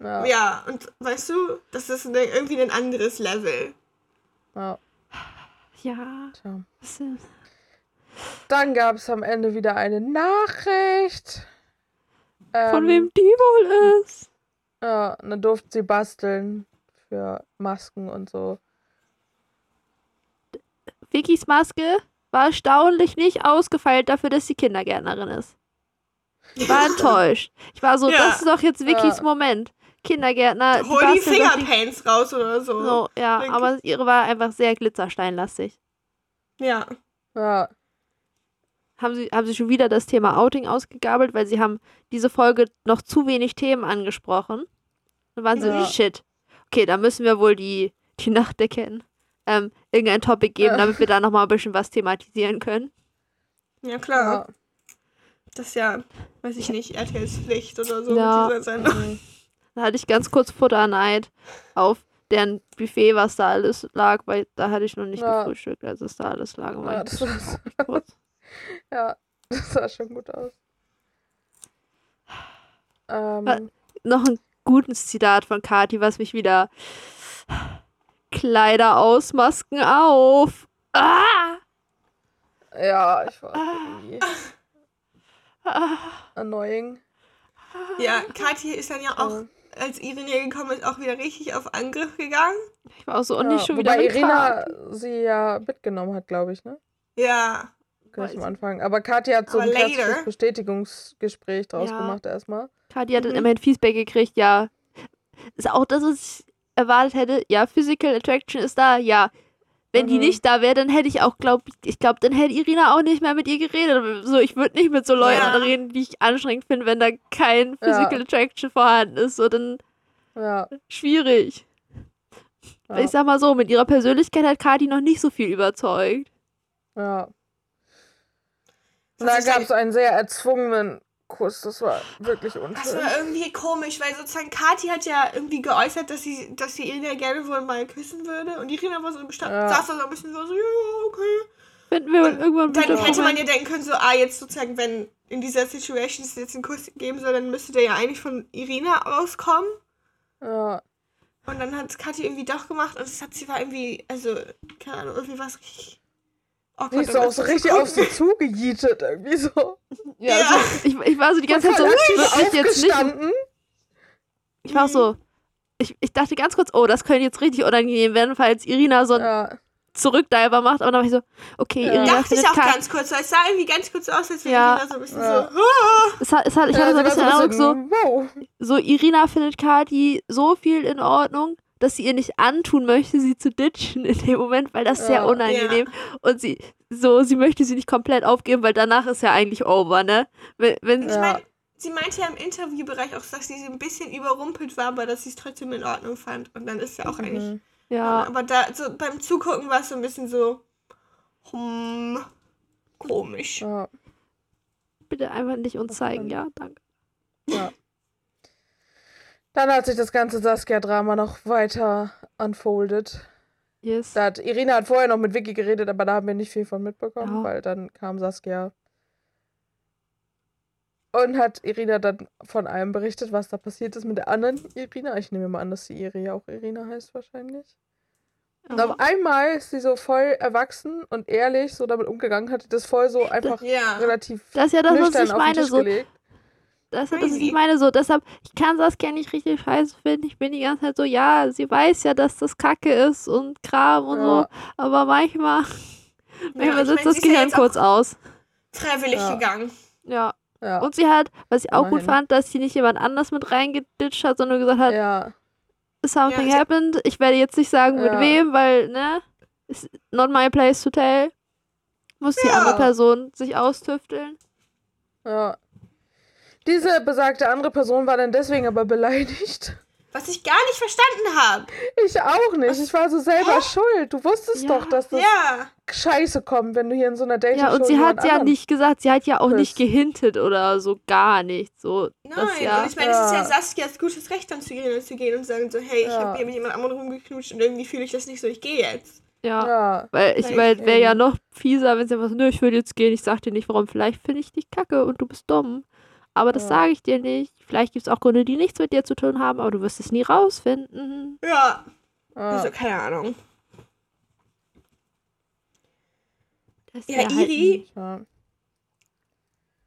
ja, Ja, und weißt du, das ist eine, irgendwie ein anderes Level. ja. Ja. Tja. Dann gab es am Ende wieder eine Nachricht. Von Ähm, wem die wohl ist. Ja, und dann durften sie basteln für Masken und so. Vickys Maske war erstaunlich nicht ausgefeilt dafür, dass sie Kindergärtnerin ist. Ich war (laughs) enttäuscht. Ich war so, Ja. das ist doch jetzt Vickys Ja. Moment. Kindergärtner. Hol die die- Fingerpaints raus oder so. So, ja, Denk aber ihre war einfach sehr glitzersteinlastig. Ja. Ja, Haben sie, haben sie schon wieder das Thema Outing ausgegabelt, weil sie haben diese Folge noch zu wenig Themen angesprochen. Dann waren sie, Ja. shit. Okay, da müssen wir wohl die, die Nacht erkennen. Ähm, irgendein Topic geben, Ja. damit wir da nochmal ein bisschen was thematisieren können. Ja, klar. ja. Das ist ja, weiß ich nicht, RTLs Pflicht oder so Ja. mit dieser Sendung. Mhm. Da hatte ich ganz kurz Futterneid auf deren Buffet, was da alles lag, weil da hatte ich noch nicht gefrühstückt, als es da alles lag. Ja, das, war, kurz. (laughs) ja, (laughs) das sah schon gut aus. Ähm, Wa- noch ein gutes Zitat von Kati, was mich wieder Kleider aus, Masken auf. Ah! ja, ich war irgendwie ah. annoying. Ja, Kathi ist dann ja auch, Ähm, als Irene gekommen ist, auch wieder richtig auf Angriff gegangen. Ich war auch so, und ja, nicht schon wieder wobei mit Irina sie ja mitgenommen hat, glaube ich, ne? Ja. Gleich am Anfang. Aber Kathi hat so ein klassisches Bestätigungsgespräch draus Ja. gemacht erstmal. Kati hat dann Mhm. immerhin Feedback gekriegt, ja. Ist auch das, was ich erwartet hätte. Ja, Physical Attraction ist da, ja. Wenn die Mhm. nicht da wäre, dann hätte ich auch, glaub ich, glaube, dann hätte Irina auch nicht mehr mit ihr geredet. So, ich würde nicht mit so Leuten Ja. reden, die ich anstrengend finde, wenn da kein Ja. Physical Attraction vorhanden ist. So, dann Ja. schwierig. ja. Ich sag mal so, mit ihrer Persönlichkeit hat Kati noch nicht so viel überzeugt. Ja. Und Was da gab es einen sehr erzwungenen Kuss. Das war wirklich Das unschön. war irgendwie komisch, weil sozusagen Kathi hat ja irgendwie geäußert, dass sie, dass sie Irina gerne wohl mal küssen würde. Und Irina war so bestand, Ja. saß da so ein bisschen so, so ja, okay. Finden wir irgendwann Dann hätte man Moment. ja denken können, so, ah, jetzt sozusagen, wenn in dieser Situation es jetzt einen Kuss geben soll, dann müsste der ja eigentlich von Irina auskommen. Ja. Und dann hat es Kathi irgendwie doch gemacht und es hat sie war irgendwie, also, keine Ahnung, irgendwie war es richtig oh Die Gott, ist so auch so richtig auf sie zugejietet, irgendwie so. Ja, Ja. Also, ich, ich war so die ganze Zeit so, wird mich jetzt nicht. aufgestanden. Ich war so, ich, ich dachte ganz kurz, oh, das könnte jetzt richtig unangenehm werden, falls Irina so einen Ja, Zurückdiver macht. Aber dann war ich so, okay, Ja. Irina Dachte ich findet auch kein- ganz kurz, weil es sah irgendwie ganz kurz aus, als wäre Ja. Irina so ein bisschen Ja. so. "Ah." es hat, es hat, ich Ja, hatte so ein bisschen den Eindruck, so, wow. so Irina findet Kati so viel in Ordnung, dass sie ihr nicht antun möchte, sie zu ditchen in dem Moment, weil das ist sehr Ja. unangenehm. Und sie, so, sie möchte sie nicht komplett aufgeben, weil danach ist ja eigentlich over, ne? Wenn, wenn, Ich Ja. meine, sie meinte ja im Interviewbereich auch, dass sie ein bisschen überrumpelt war, aber dass sie es trotzdem in Ordnung fand. Und dann ist ja auch eigentlich. Mhm. ja, Aber da, so beim Zugucken war es so ein bisschen so. Hm, komisch. Ja, bitte einfach nicht uns zeigen, ja, danke. ja. Dann hat sich das ganze Saskia-Drama noch weiter unfolded. Yes. Da hat, Irina hat vorher noch mit Vicky geredet, aber da haben wir nicht viel von mitbekommen, Ja. weil dann kam Saskia und hat Irina dann von allem berichtet, was da passiert ist mit der anderen Irina. Ich nehme mal an, dass die Iri ja auch Irina heißt wahrscheinlich. Und auf einmal ist sie so voll erwachsen und ehrlich so damit umgegangen, hat das voll so einfach Ja. relativ Das ist ja das, was ich auf den meine, Tisch so, gelegt. Das ist das, Crazy. ich meine, so, deshalb, ich kann Saskia nicht richtig scheiße finden. Ich bin die ganze Zeit so, ja, sie weiß ja, dass das Kacke ist und Kram und so, Ja. aber manchmal, manchmal mein, das ist Gehirn kurz aus. Freiwillig Ja. gegangen. Ja. Ja. Und sie hat, was ich auch gut Immerhin. fand, dass sie nicht jemand anders mit reingeditscht hat, sondern gesagt hat, ja. something happened. Ich werde jetzt nicht sagen, mit wem, weil, ne, ist not my place to tell. Muss die andere Person sich austüfteln. Ja. Diese besagte andere Person war dann deswegen aber beleidigt. Was ich gar nicht verstanden habe. Ich auch nicht. Was? Ich war so selber schuld. Du wusstest Ja. doch, dass das Ja. scheiße kommt, wenn du hier in so einer Dating Ja, und sie hat ja nicht gesagt, sie hat ja auch nicht küsst. gehintet oder so gar nicht. So, Nein, das ja. und ich meine, es ist ja. Saskias gutes Recht, dann zu gehen, zu gehen und sagen so, hey, ich Ja. habe hier mit jemand anderem rumgeknutscht und irgendwie fühle ich das nicht so, ich gehe jetzt. Ja. Ja. Weil ich, ich wäre ja noch fieser, wenn sie einfach so, nö, ich würde jetzt gehen, ich sag dir nicht warum. Vielleicht finde ich dich kacke und du bist dumm. Aber das Ja. sage ich dir nicht. Vielleicht gibt es auch Gründe, die nichts mit dir zu tun haben, aber du wirst es nie rausfinden. Ja. Ja. Also, keine Ahnung. Das Ja, halt Iri ja.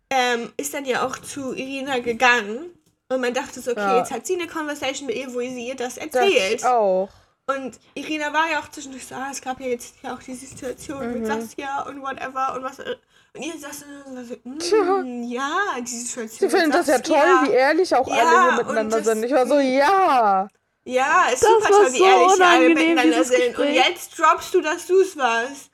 ähm, ist dann ja auch zu Irina gegangen. Und man dachte so, okay, Ja. jetzt hat sie eine Conversation mit ihr, wo sie ihr das erzählt. ich auch. Und Irina war ja auch zwischendurch so, ah, es gab ja jetzt ja auch diese Situation mit Mhm. Saskia und whatever und was. Und ihr saß dann so, Tja. mm, ja, diese Situation. Sie finden das ja toll, wie ehrlich auch Ja, alle hier und miteinander das- sind. Ich war so, ja. Ja, ist Das super war toll, wie so ehrlich wir alle miteinander dieses sind. Und Gespräch. jetzt droppst du, dass du es warst.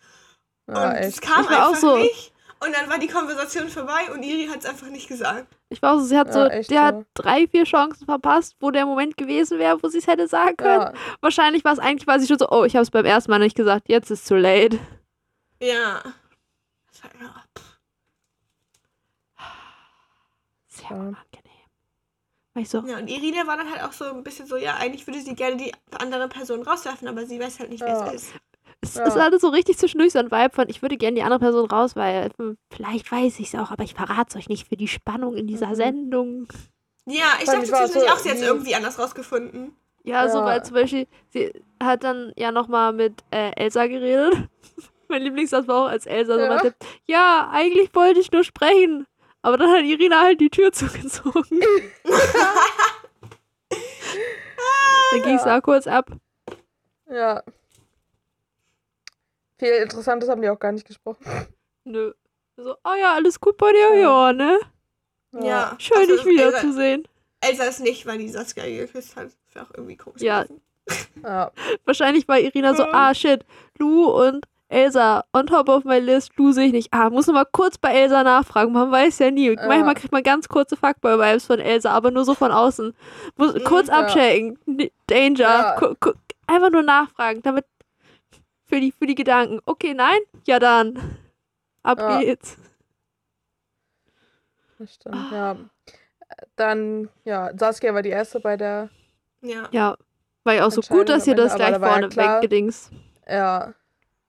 Ja, und es kam einfach so- nicht. Und dann war die Konversation vorbei und Iri hat es einfach nicht gesagt. Ich war so, sie hat Ja, so, echt die hat so. drei, vier Chancen verpasst, wo der Moment gewesen wäre, wo sie es hätte sagen können. Ja. Wahrscheinlich war es eigentlich, war sie schon so, oh, ich habe es beim ersten Mal nicht gesagt, jetzt ist zu late. Ja. Das war, ja. Sehr Ja. unangenehm. Weil ich so, ja, und Irina war dann halt auch so ein bisschen so, ja, eigentlich würde sie gerne die andere Person rauswerfen, aber sie weiß halt nicht, wer Ja. es ist. Es Ja. ist alles so richtig zwischendurch so ein Vibe von, ich würde gerne die andere Person raus, weil hm, vielleicht weiß ich es auch, aber ich verrate es euch nicht für die Spannung in dieser Mhm. Sendung. Ja, ich dachte ich war zwischendurch so, auch, sie hat es wie- irgendwie anders rausgefunden. Ja, so Ja. weil zum Beispiel, sie hat dann ja nochmal mit äh, Elsa geredet. (laughs) mein Lieblingssatz war auch, als Elsa so Ja. meinte, ja, eigentlich wollte ich nur sprechen. Aber dann hat Irina halt die Tür zugezogen. (laughs) dann ging es Ja. da kurz ab. Ja. Viel Interessantes haben die auch gar nicht gesprochen. Nö. So, oh ja, alles gut bei dir? Ja, ne? Ja. Schön, Also, dich wiederzusehen. Elsa, ist nicht, weil die Saskia geküsst hat. Das wäre auch irgendwie komisch. Ja. gewesen. Ja. (laughs) Wahrscheinlich war Irina so, Ja. ah shit, Lou und Elsa on top of my list. Lou sehe ich nicht. Ah, muss noch mal kurz bei Elsa nachfragen. Man weiß ja nie. Ja. Manchmal kriegt man ganz kurze Fuckboy-Vibes von Elsa, aber nur so von außen. Muss Mhm, kurz ja. abchecken. Danger. Ja. Einfach nur nachfragen, damit für die, für die Gedanken. Okay, nein? Ja dann. Ab Ja. geht's. Das stimmt, ja. Dann, ja, Saskia war die erste bei der, Ja. Ja. War ja auch so gut, dass ihr das gleich ja vorne klar- weggedings. ja.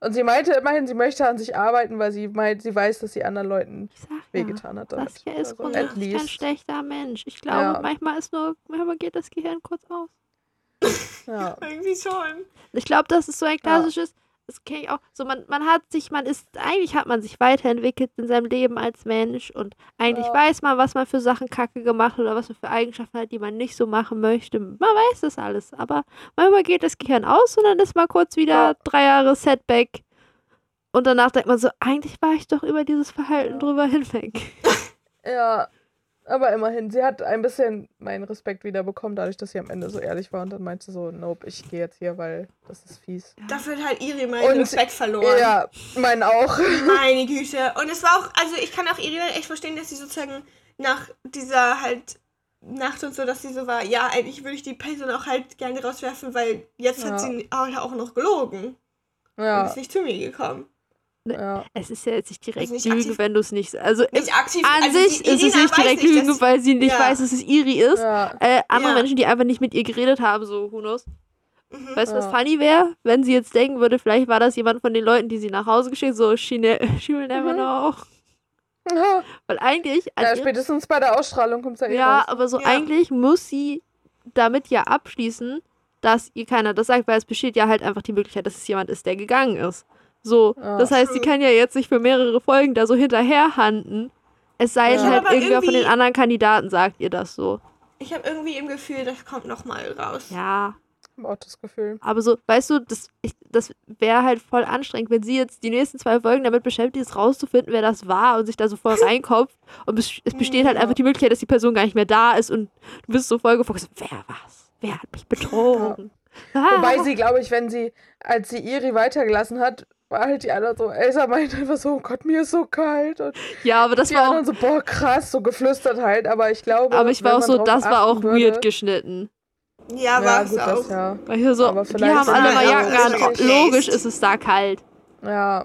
Und sie meinte immerhin, sie möchte an sich arbeiten, weil sie meint, sie weiß, dass sie anderen Leuten ja. wehgetan hat damit. Saskia ist Also, grundsätzlich least. schlechter Mensch. Ich glaube, Ja. manchmal ist nur, manchmal geht das Gehirn kurz aus. Ja. (laughs) Irgendwie schon. Ich glaube, das ist so ein klassisches, das kenne ich auch. So, man, man hat sich, man ist, eigentlich hat man sich weiterentwickelt in seinem Leben als Mensch und eigentlich Ja. weiß man, was man für Sachen kacke gemacht hat oder was man für Eigenschaften hat, die man nicht so machen möchte. Man weiß das alles, aber manchmal geht das Gehirn aus und dann ist mal kurz wieder Ja. drei Jahre Setback. Und danach denkt man so, eigentlich war ich doch über dieses Verhalten Ja. drüber hinweg. (laughs) Ja, aber immerhin, sie hat ein bisschen meinen Respekt wieder bekommen, dadurch, dass sie am Ende so ehrlich war und dann meinte sie so, nope, ich gehe jetzt hier, weil das ist fies. Dafür hat halt Iri meinen Und- Respekt verloren. Ja, meinen auch. (laughs) Meine Güte. Und es war auch, also ich kann auch Irina echt verstehen, dass sie sozusagen nach dieser halt Nacht und so, dass sie so war, ja, eigentlich würde ich die Person auch halt gerne rauswerfen, weil jetzt Ja. hat sie auch, auch noch gelogen und Ja, ist nicht zu mir gekommen. Ja. Es ist ja jetzt nicht direkt Also aktiv- wenn du es nicht. Also Nicht aktiv. an also sich ist es nicht direkt nicht, Lügen, dass- weil sie nicht Ja. weiß, dass es Iri ist. ja. Äh, andere Ja. Menschen, die einfach nicht mit ihr geredet haben, so, who knows. Mhm. Weißt du, was Ja. funny wäre? Wenn sie jetzt denken würde, vielleicht war das jemand von den Leuten, die sie nach Hause geschickt so, she, ne (laughs) she will never Mhm. know. Ja, (laughs) Weil eigentlich, ihr- spätestens bei der Ausstrahlung kommt es ja eh ja, raus. aber so Ja. eigentlich muss sie damit ja abschließen, dass ihr keiner das sagt, weil es besteht ja halt einfach die Möglichkeit, dass es jemand ist, der gegangen ist. So, Ja. das heißt, sie kann ja jetzt nicht für mehrere Folgen da so hinterherhanden. Es sei denn Ja. halt irgendwer von den anderen Kandidaten sagt ihr das so. Ich habe irgendwie im Gefühl, das kommt noch mal raus. Ja, Ich habe auch das Gefühl. aber so, weißt du, das, ich, das wäre halt voll anstrengend, wenn sie jetzt die nächsten zwei Folgen damit beschäftigt ist, rauszufinden, wer das war und sich da so voll (laughs) reinkopft. Und es, es besteht halt Ja. einfach die Möglichkeit, dass die Person gar nicht mehr da ist und du bist so voll gefokussiert. Wer was? Wer hat mich betrogen? Ah. Wobei sie, glaube ich, wenn sie, als sie Iri weitergelassen hat, war halt die andere so, Elsa meinte einfach so, oh Gott, mir ist so kalt. Und ja, aber das die war auch, so, boah, krass, so geflüstert halt. Aber ich glaube, aber ich war auch so, das war auch würde- weird geschnitten. Ja, Ja, war es gut, auch. das ja. Weil hier so, Aber die vielleicht haben alle mal Jacken an. Logisch ist es da kalt. Ja.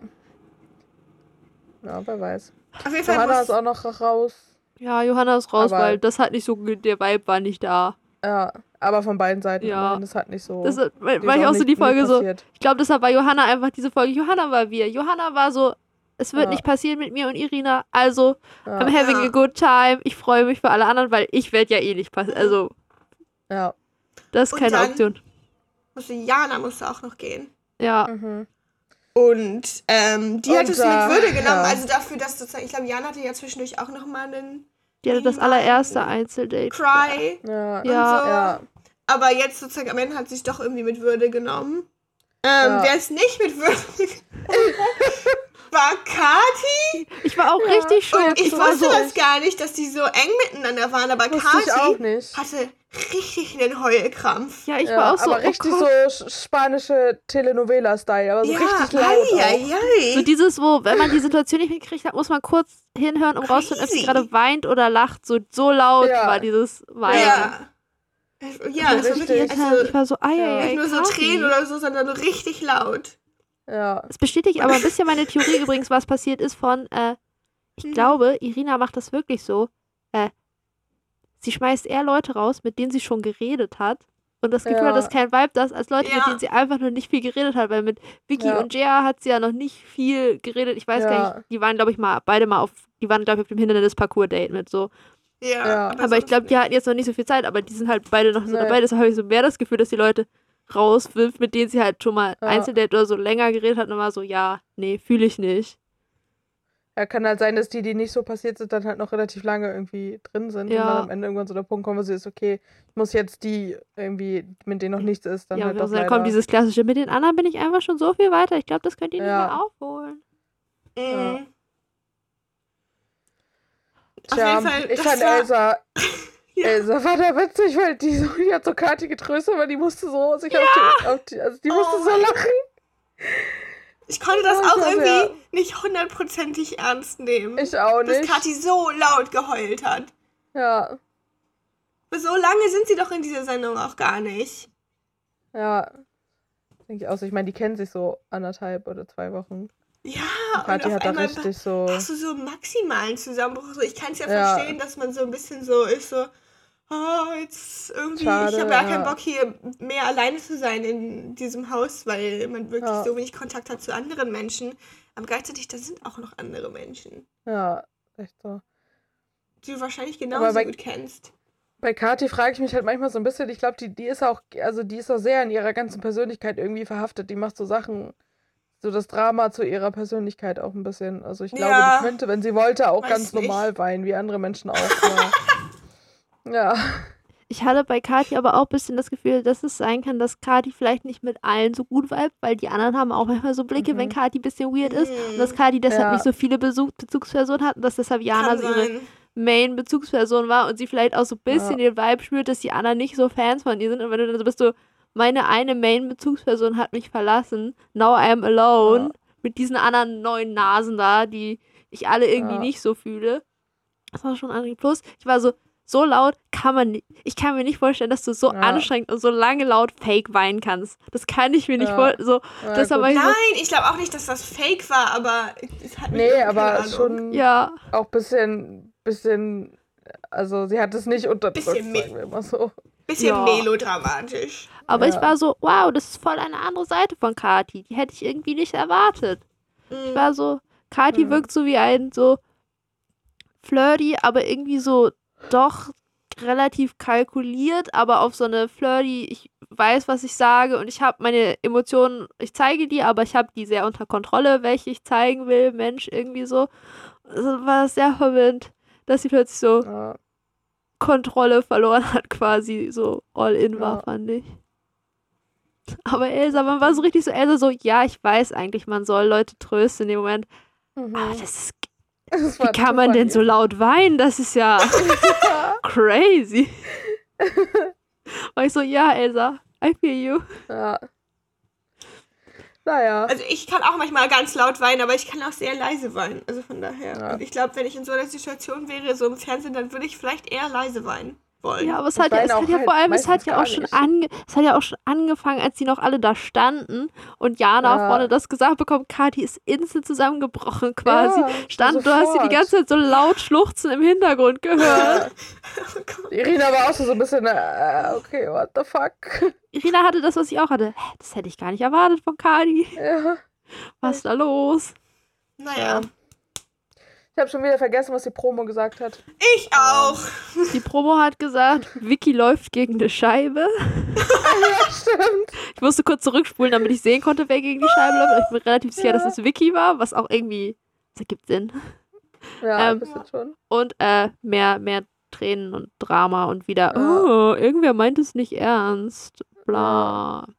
Ja, wer weiß. Auf jeden Fall Johanna ist auch noch raus. Ja, Johanna ist raus, Aber- weil das hat nicht so, der Vibe war nicht da. Ja, aber von beiden Seiten. Ja. Das hat nicht so. Das die war ich auch so nicht- die Folge so, passiert. Ich glaube, deshalb war Johanna einfach diese Folge. Johanna war wir. Johanna war so, es wird Ja. nicht passieren mit mir und Irina. Also, Ja. I'm having Ja. a good time. Ich freue mich für alle anderen, weil ich werde ja eh nicht passieren. Also, ja. das ist Und keine dann- Option. musste Jana musste auch noch gehen. Ja, Mhm. Und ähm, die Und hat es mit Würde genommen. ja. Also dafür, dass sozusagen, ich glaube, Jana hatte ja zwischendurch auch noch mal einen die hatte das allererste Einzeldate. Cry. Ja. Ja. Und so. Ja. Aber jetzt sozusagen am Ende hat sie es doch irgendwie mit Würde genommen. Ähm, Ja. Wer es nicht mit Würde (laughs) war Kati. Ich war auch Ja. richtig schockiert. Und ich wusste das gar nicht, dass die so eng miteinander waren. Aber Kati hatte richtig einen Heulkrampf. Ja, ich ja, war auch so, aber richtig oh so Gott. sch- spanische Telenovela-Style, aber so richtig laut. ei, ei, ei. So dieses, wo, wenn man die Situation nicht mitkriegt hat, muss man kurz hinhören, um rauszufinden, ob sie gerade weint oder lacht. So, so laut Ja. war dieses Weinen. Ja. Ja, das war wirklich, richtig. also ich war so, ei, Ja. nicht nur so. Tränen oder so, sondern richtig laut. Ja. Es bestätigt aber ein bisschen meine Theorie übrigens, was passiert ist von, äh, ich Mhm. glaube, Irina macht das wirklich so. Äh, sie schmeißt eher Leute raus, mit denen sie schon geredet hat. Und das Gefühl Ja. hat, das ist kein Vibe das, als Leute, mit Ja. denen sie einfach noch nicht viel geredet hat. Weil mit Vicky Ja. und Jaya hat sie ja noch nicht viel geredet. Ich weiß gar nicht, die waren, glaube ich, mal, beide mal auf, die waren, glaube ich, auf dem Hindernis-Parcours-Date mit so. Ja. Ja. Aber ich glaube, die hatten jetzt noch nicht so viel Zeit, aber die sind halt beide noch so Nee. dabei. Deshalb habe ich so mehr das Gefühl, dass die Leute rauswirft, mit denen sie halt schon mal Ja. Einzeldate oder so länger geredet hat und war so, ja, nee, fühle ich nicht. Ja, kann halt sein, dass die, die nicht so passiert sind, dann halt noch relativ lange irgendwie drin sind Ja. und dann am Ende irgendwann so der Punkt kommt, wo sie ist, okay, ich muss jetzt die irgendwie, mit denen noch nichts ist, dann ja, halt doch dann leider. kommt dieses klassische, mit den anderen bin ich einfach schon so viel weiter. Ich glaube, das könnt ihr nicht Ja. mehr aufholen. Mhm. Tja, Fall, ich fand war- Elsa, (laughs) Ja. Elsa war da witzig, weil die, so, die hat so Kati getröstet, aber die musste so sich auf, die, auf die, also die Oh musste so mein lachen. Ich konnte das auch irgendwie ja. nicht hundertprozentig ernst nehmen. Ich auch dass nicht. Kathi so laut geheult hat. Ja, so lange sind sie doch in dieser Sendung auch gar nicht. ja. Denke ich auch so. Ich meine, die kennen sich so anderthalb oder zwei Wochen. Ja, und Kathi auf hat da einmal richtig so. hast du so maximalen Zusammenbruch. So, ich kann es ja, Ja. verstehen, dass man so ein bisschen so ist, so, oh, jetzt irgendwie, Schade, ich habe ja ja. keinen Bock hier mehr alleine zu sein in diesem Haus, weil man wirklich Ja. so wenig Kontakt hat zu anderen Menschen. Aber gleichzeitig, da sind auch noch andere Menschen, Ja, echt so. die du wahrscheinlich genauso bei- gut kennst. Bei Kathi frage ich mich halt manchmal so ein bisschen, ich glaube, die, die ist auch, also die ist auch sehr in ihrer ganzen Persönlichkeit irgendwie verhaftet. Die macht so Sachen, so das Drama zu ihrer Persönlichkeit auch ein bisschen. Also ich glaube, Ja. die könnte, wenn sie wollte, auch ganz nicht. normal weinen, wie andere Menschen auch. (laughs) Ja. ja. Ich hatte bei Kati aber auch ein bisschen das Gefühl, dass es sein kann, dass Kati vielleicht nicht mit allen so gut vibet, weil die anderen haben auch manchmal so Blicke, Mhm. wenn Kati ein bisschen weird ist. Und dass Mhm. Kati deshalb Ja. nicht so viele Besuch Bezugspersonen hat und dass deshalb Jana so ihre. Main-Bezugsperson war und sie vielleicht auch so ein bisschen den Vibe spürt, dass die anderen nicht so Fans von ihr sind. Und wenn du dann so bist, so, meine eine Main-Bezugsperson hat mich verlassen, now I am alone, Ja. mit diesen anderen neuen Nasen da, die ich alle irgendwie Ja. nicht so fühle. Das war schon ein Plus. Ich war so, so laut kann man nicht. Ich kann mir nicht vorstellen, dass du so Ja. anstrengend und so lange laut fake weinen kannst. Das kann ich mir nicht Ja. vorstellen. So, Ja, das war ich so, Nein, ich glaube auch nicht, dass das fake war, aber es hat Nee, aber schon ja. auch ein bisschen, bisschen, also sie hat es nicht unterdrückt, Bisschen sagen wir mal so. Bisschen Ja. melodramatisch. Aber ich war so, wow, das ist voll eine andere Seite von Kati. Die hätte ich irgendwie nicht erwartet. Ich Mhm. war so, Kati Mhm. wirkt so wie ein so flirty, aber irgendwie so doch relativ kalkuliert, aber auf so eine flirty, ich weiß, was ich sage und ich habe meine Emotionen, ich zeige die, aber ich habe die sehr unter Kontrolle, welche ich zeigen will, Mensch, irgendwie so. Also war das sehr verwirrend, dass sie plötzlich so Ja. Kontrolle verloren hat, quasi so all in war, Ja. fand ich. Aber Elsa, man war so richtig so, Elsa so, ja, ich weiß eigentlich, man soll Leute trösten in dem Moment. Mhm. Aber das ist, Das wie kann man denn so laut weinen? Das ist ja (laughs) crazy. (laughs) War ich so, ja, Elsa, I feel you. Ja. Naja. Also ich kann auch manchmal ganz laut weinen, aber ich kann auch sehr leise weinen. Also von daher. Ja. Und ich glaube, wenn ich in so einer Situation wäre, so im Fernsehen, dann würde ich vielleicht eher leise weinen wollen. Ja, aber es hat ja, es hat auch ja halt vor allem, es hat ja auch schon ange, es hat ja auch schon angefangen, als die noch alle da standen und Jana Ja. vorne das gesagt bekommt, Kathi ist instant zusammengebrochen quasi. Ja, Stand, du hast sie die sofort. ganze Zeit so laut schluchzen im Hintergrund gehört. (laughs) Oh. Irina war auch so ein bisschen, äh, okay, what the fuck. Irina hatte das, was ich auch hatte. Hä, Das hätte ich gar nicht erwartet von Kadi. Ja. Was ist da los? Naja. Ich habe schon wieder vergessen, was die Promo gesagt hat. Ich auch. Die Promo hat gesagt, Vicky läuft gegen eine Scheibe. (laughs) ja, stimmt. Ich musste kurz zurückspulen, damit ich sehen konnte, wer gegen die Scheibe läuft. Ich bin relativ sicher, Ja. dass es Vicky war, was auch irgendwie, das ergibt Sinn. Ja, Ähm, ein bisschen schon. Und äh, mehr, mehr Tränen und Drama und wieder, Ja. oh, irgendwer meint es nicht ernst. Bla. Wir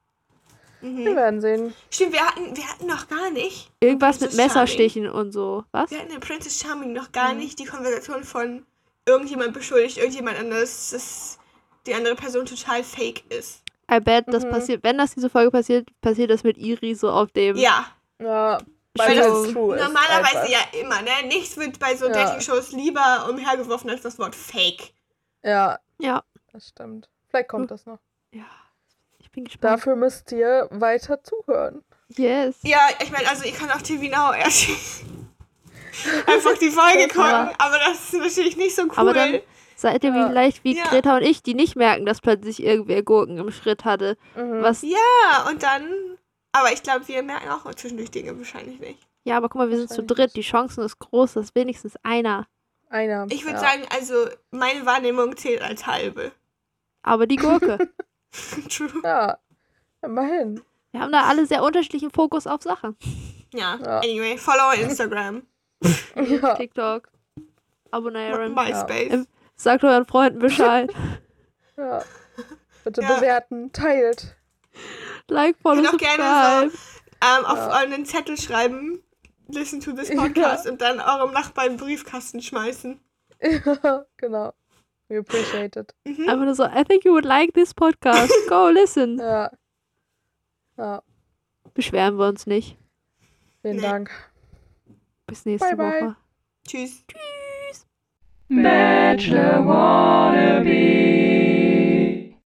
Mhm. werden sehen. Stimmt, wir hatten, wir hatten noch gar nicht. Irgendwas mit Messerstichen und so. Was? Wir hatten in Princess Charming noch gar Mhm. nicht die Konversation von irgendjemand beschuldigt, irgendjemand anderes, dass die andere Person total fake ist. I bet, das Mhm. passiert, wenn das diese Folge passiert, passiert das mit Iri so auf dem. Ja, Ja, Weil das das true ist. normalerweise einfach. ja immer, ne? Nichts wird bei so Ja. Dating-Shows lieber umhergeworfen als das Wort fake. Ja, Ja. das stimmt. Vielleicht kommt Hm. das noch. Ja. Ich bin gespannt. Dafür müsst ihr weiter zuhören. Yes. Ja, ich meine, also ihr könnt auf TV Now erst (laughs) einfach die Folge gucken, aber das ist natürlich nicht so cool. Aber dann seid ihr Ja. vielleicht wie Ja. Greta und ich, die nicht merken, dass plötzlich irgendwer Gurken im Schritt hatte. Mhm. Was? ja, und dann. Aber ich glaube, wir merken auch zwischendurch Dinge wahrscheinlich nicht. Ja, aber guck mal, wir sind zu dritt. Die Chancen ist groß, dass wenigstens einer. Einer. Ich würde ja. sagen, also meine Wahrnehmung zählt als halbe. Aber die Gurke. (laughs) (laughs) True. Ja, immerhin. wir haben da alle sehr unterschiedlichen Fokus auf Sachen. Ja. Ja. Anyway, follow Instagram, (laughs) Ja, (laughs) TikTok. Abonnieren. MySpace. Im- Sagt euren Freunden Bescheid. ja. Bitte Ja. bewerten, teilt. like, follow, Könnt auch gerne subscribe. Ähm, auf Ja. einen Zettel schreiben, listen to this podcast und dann eurem Nachbarn Briefkasten schmeißen. Ja, genau. We appreciate it. Mhm. Einfach nur so, I think you would like this podcast. Go (laughs) listen. Ja. Ja, Beschweren wir uns nicht. vielen. Dank. Bis nächste Bye, bye. Woche. Tschüss. Bachelor wannabe.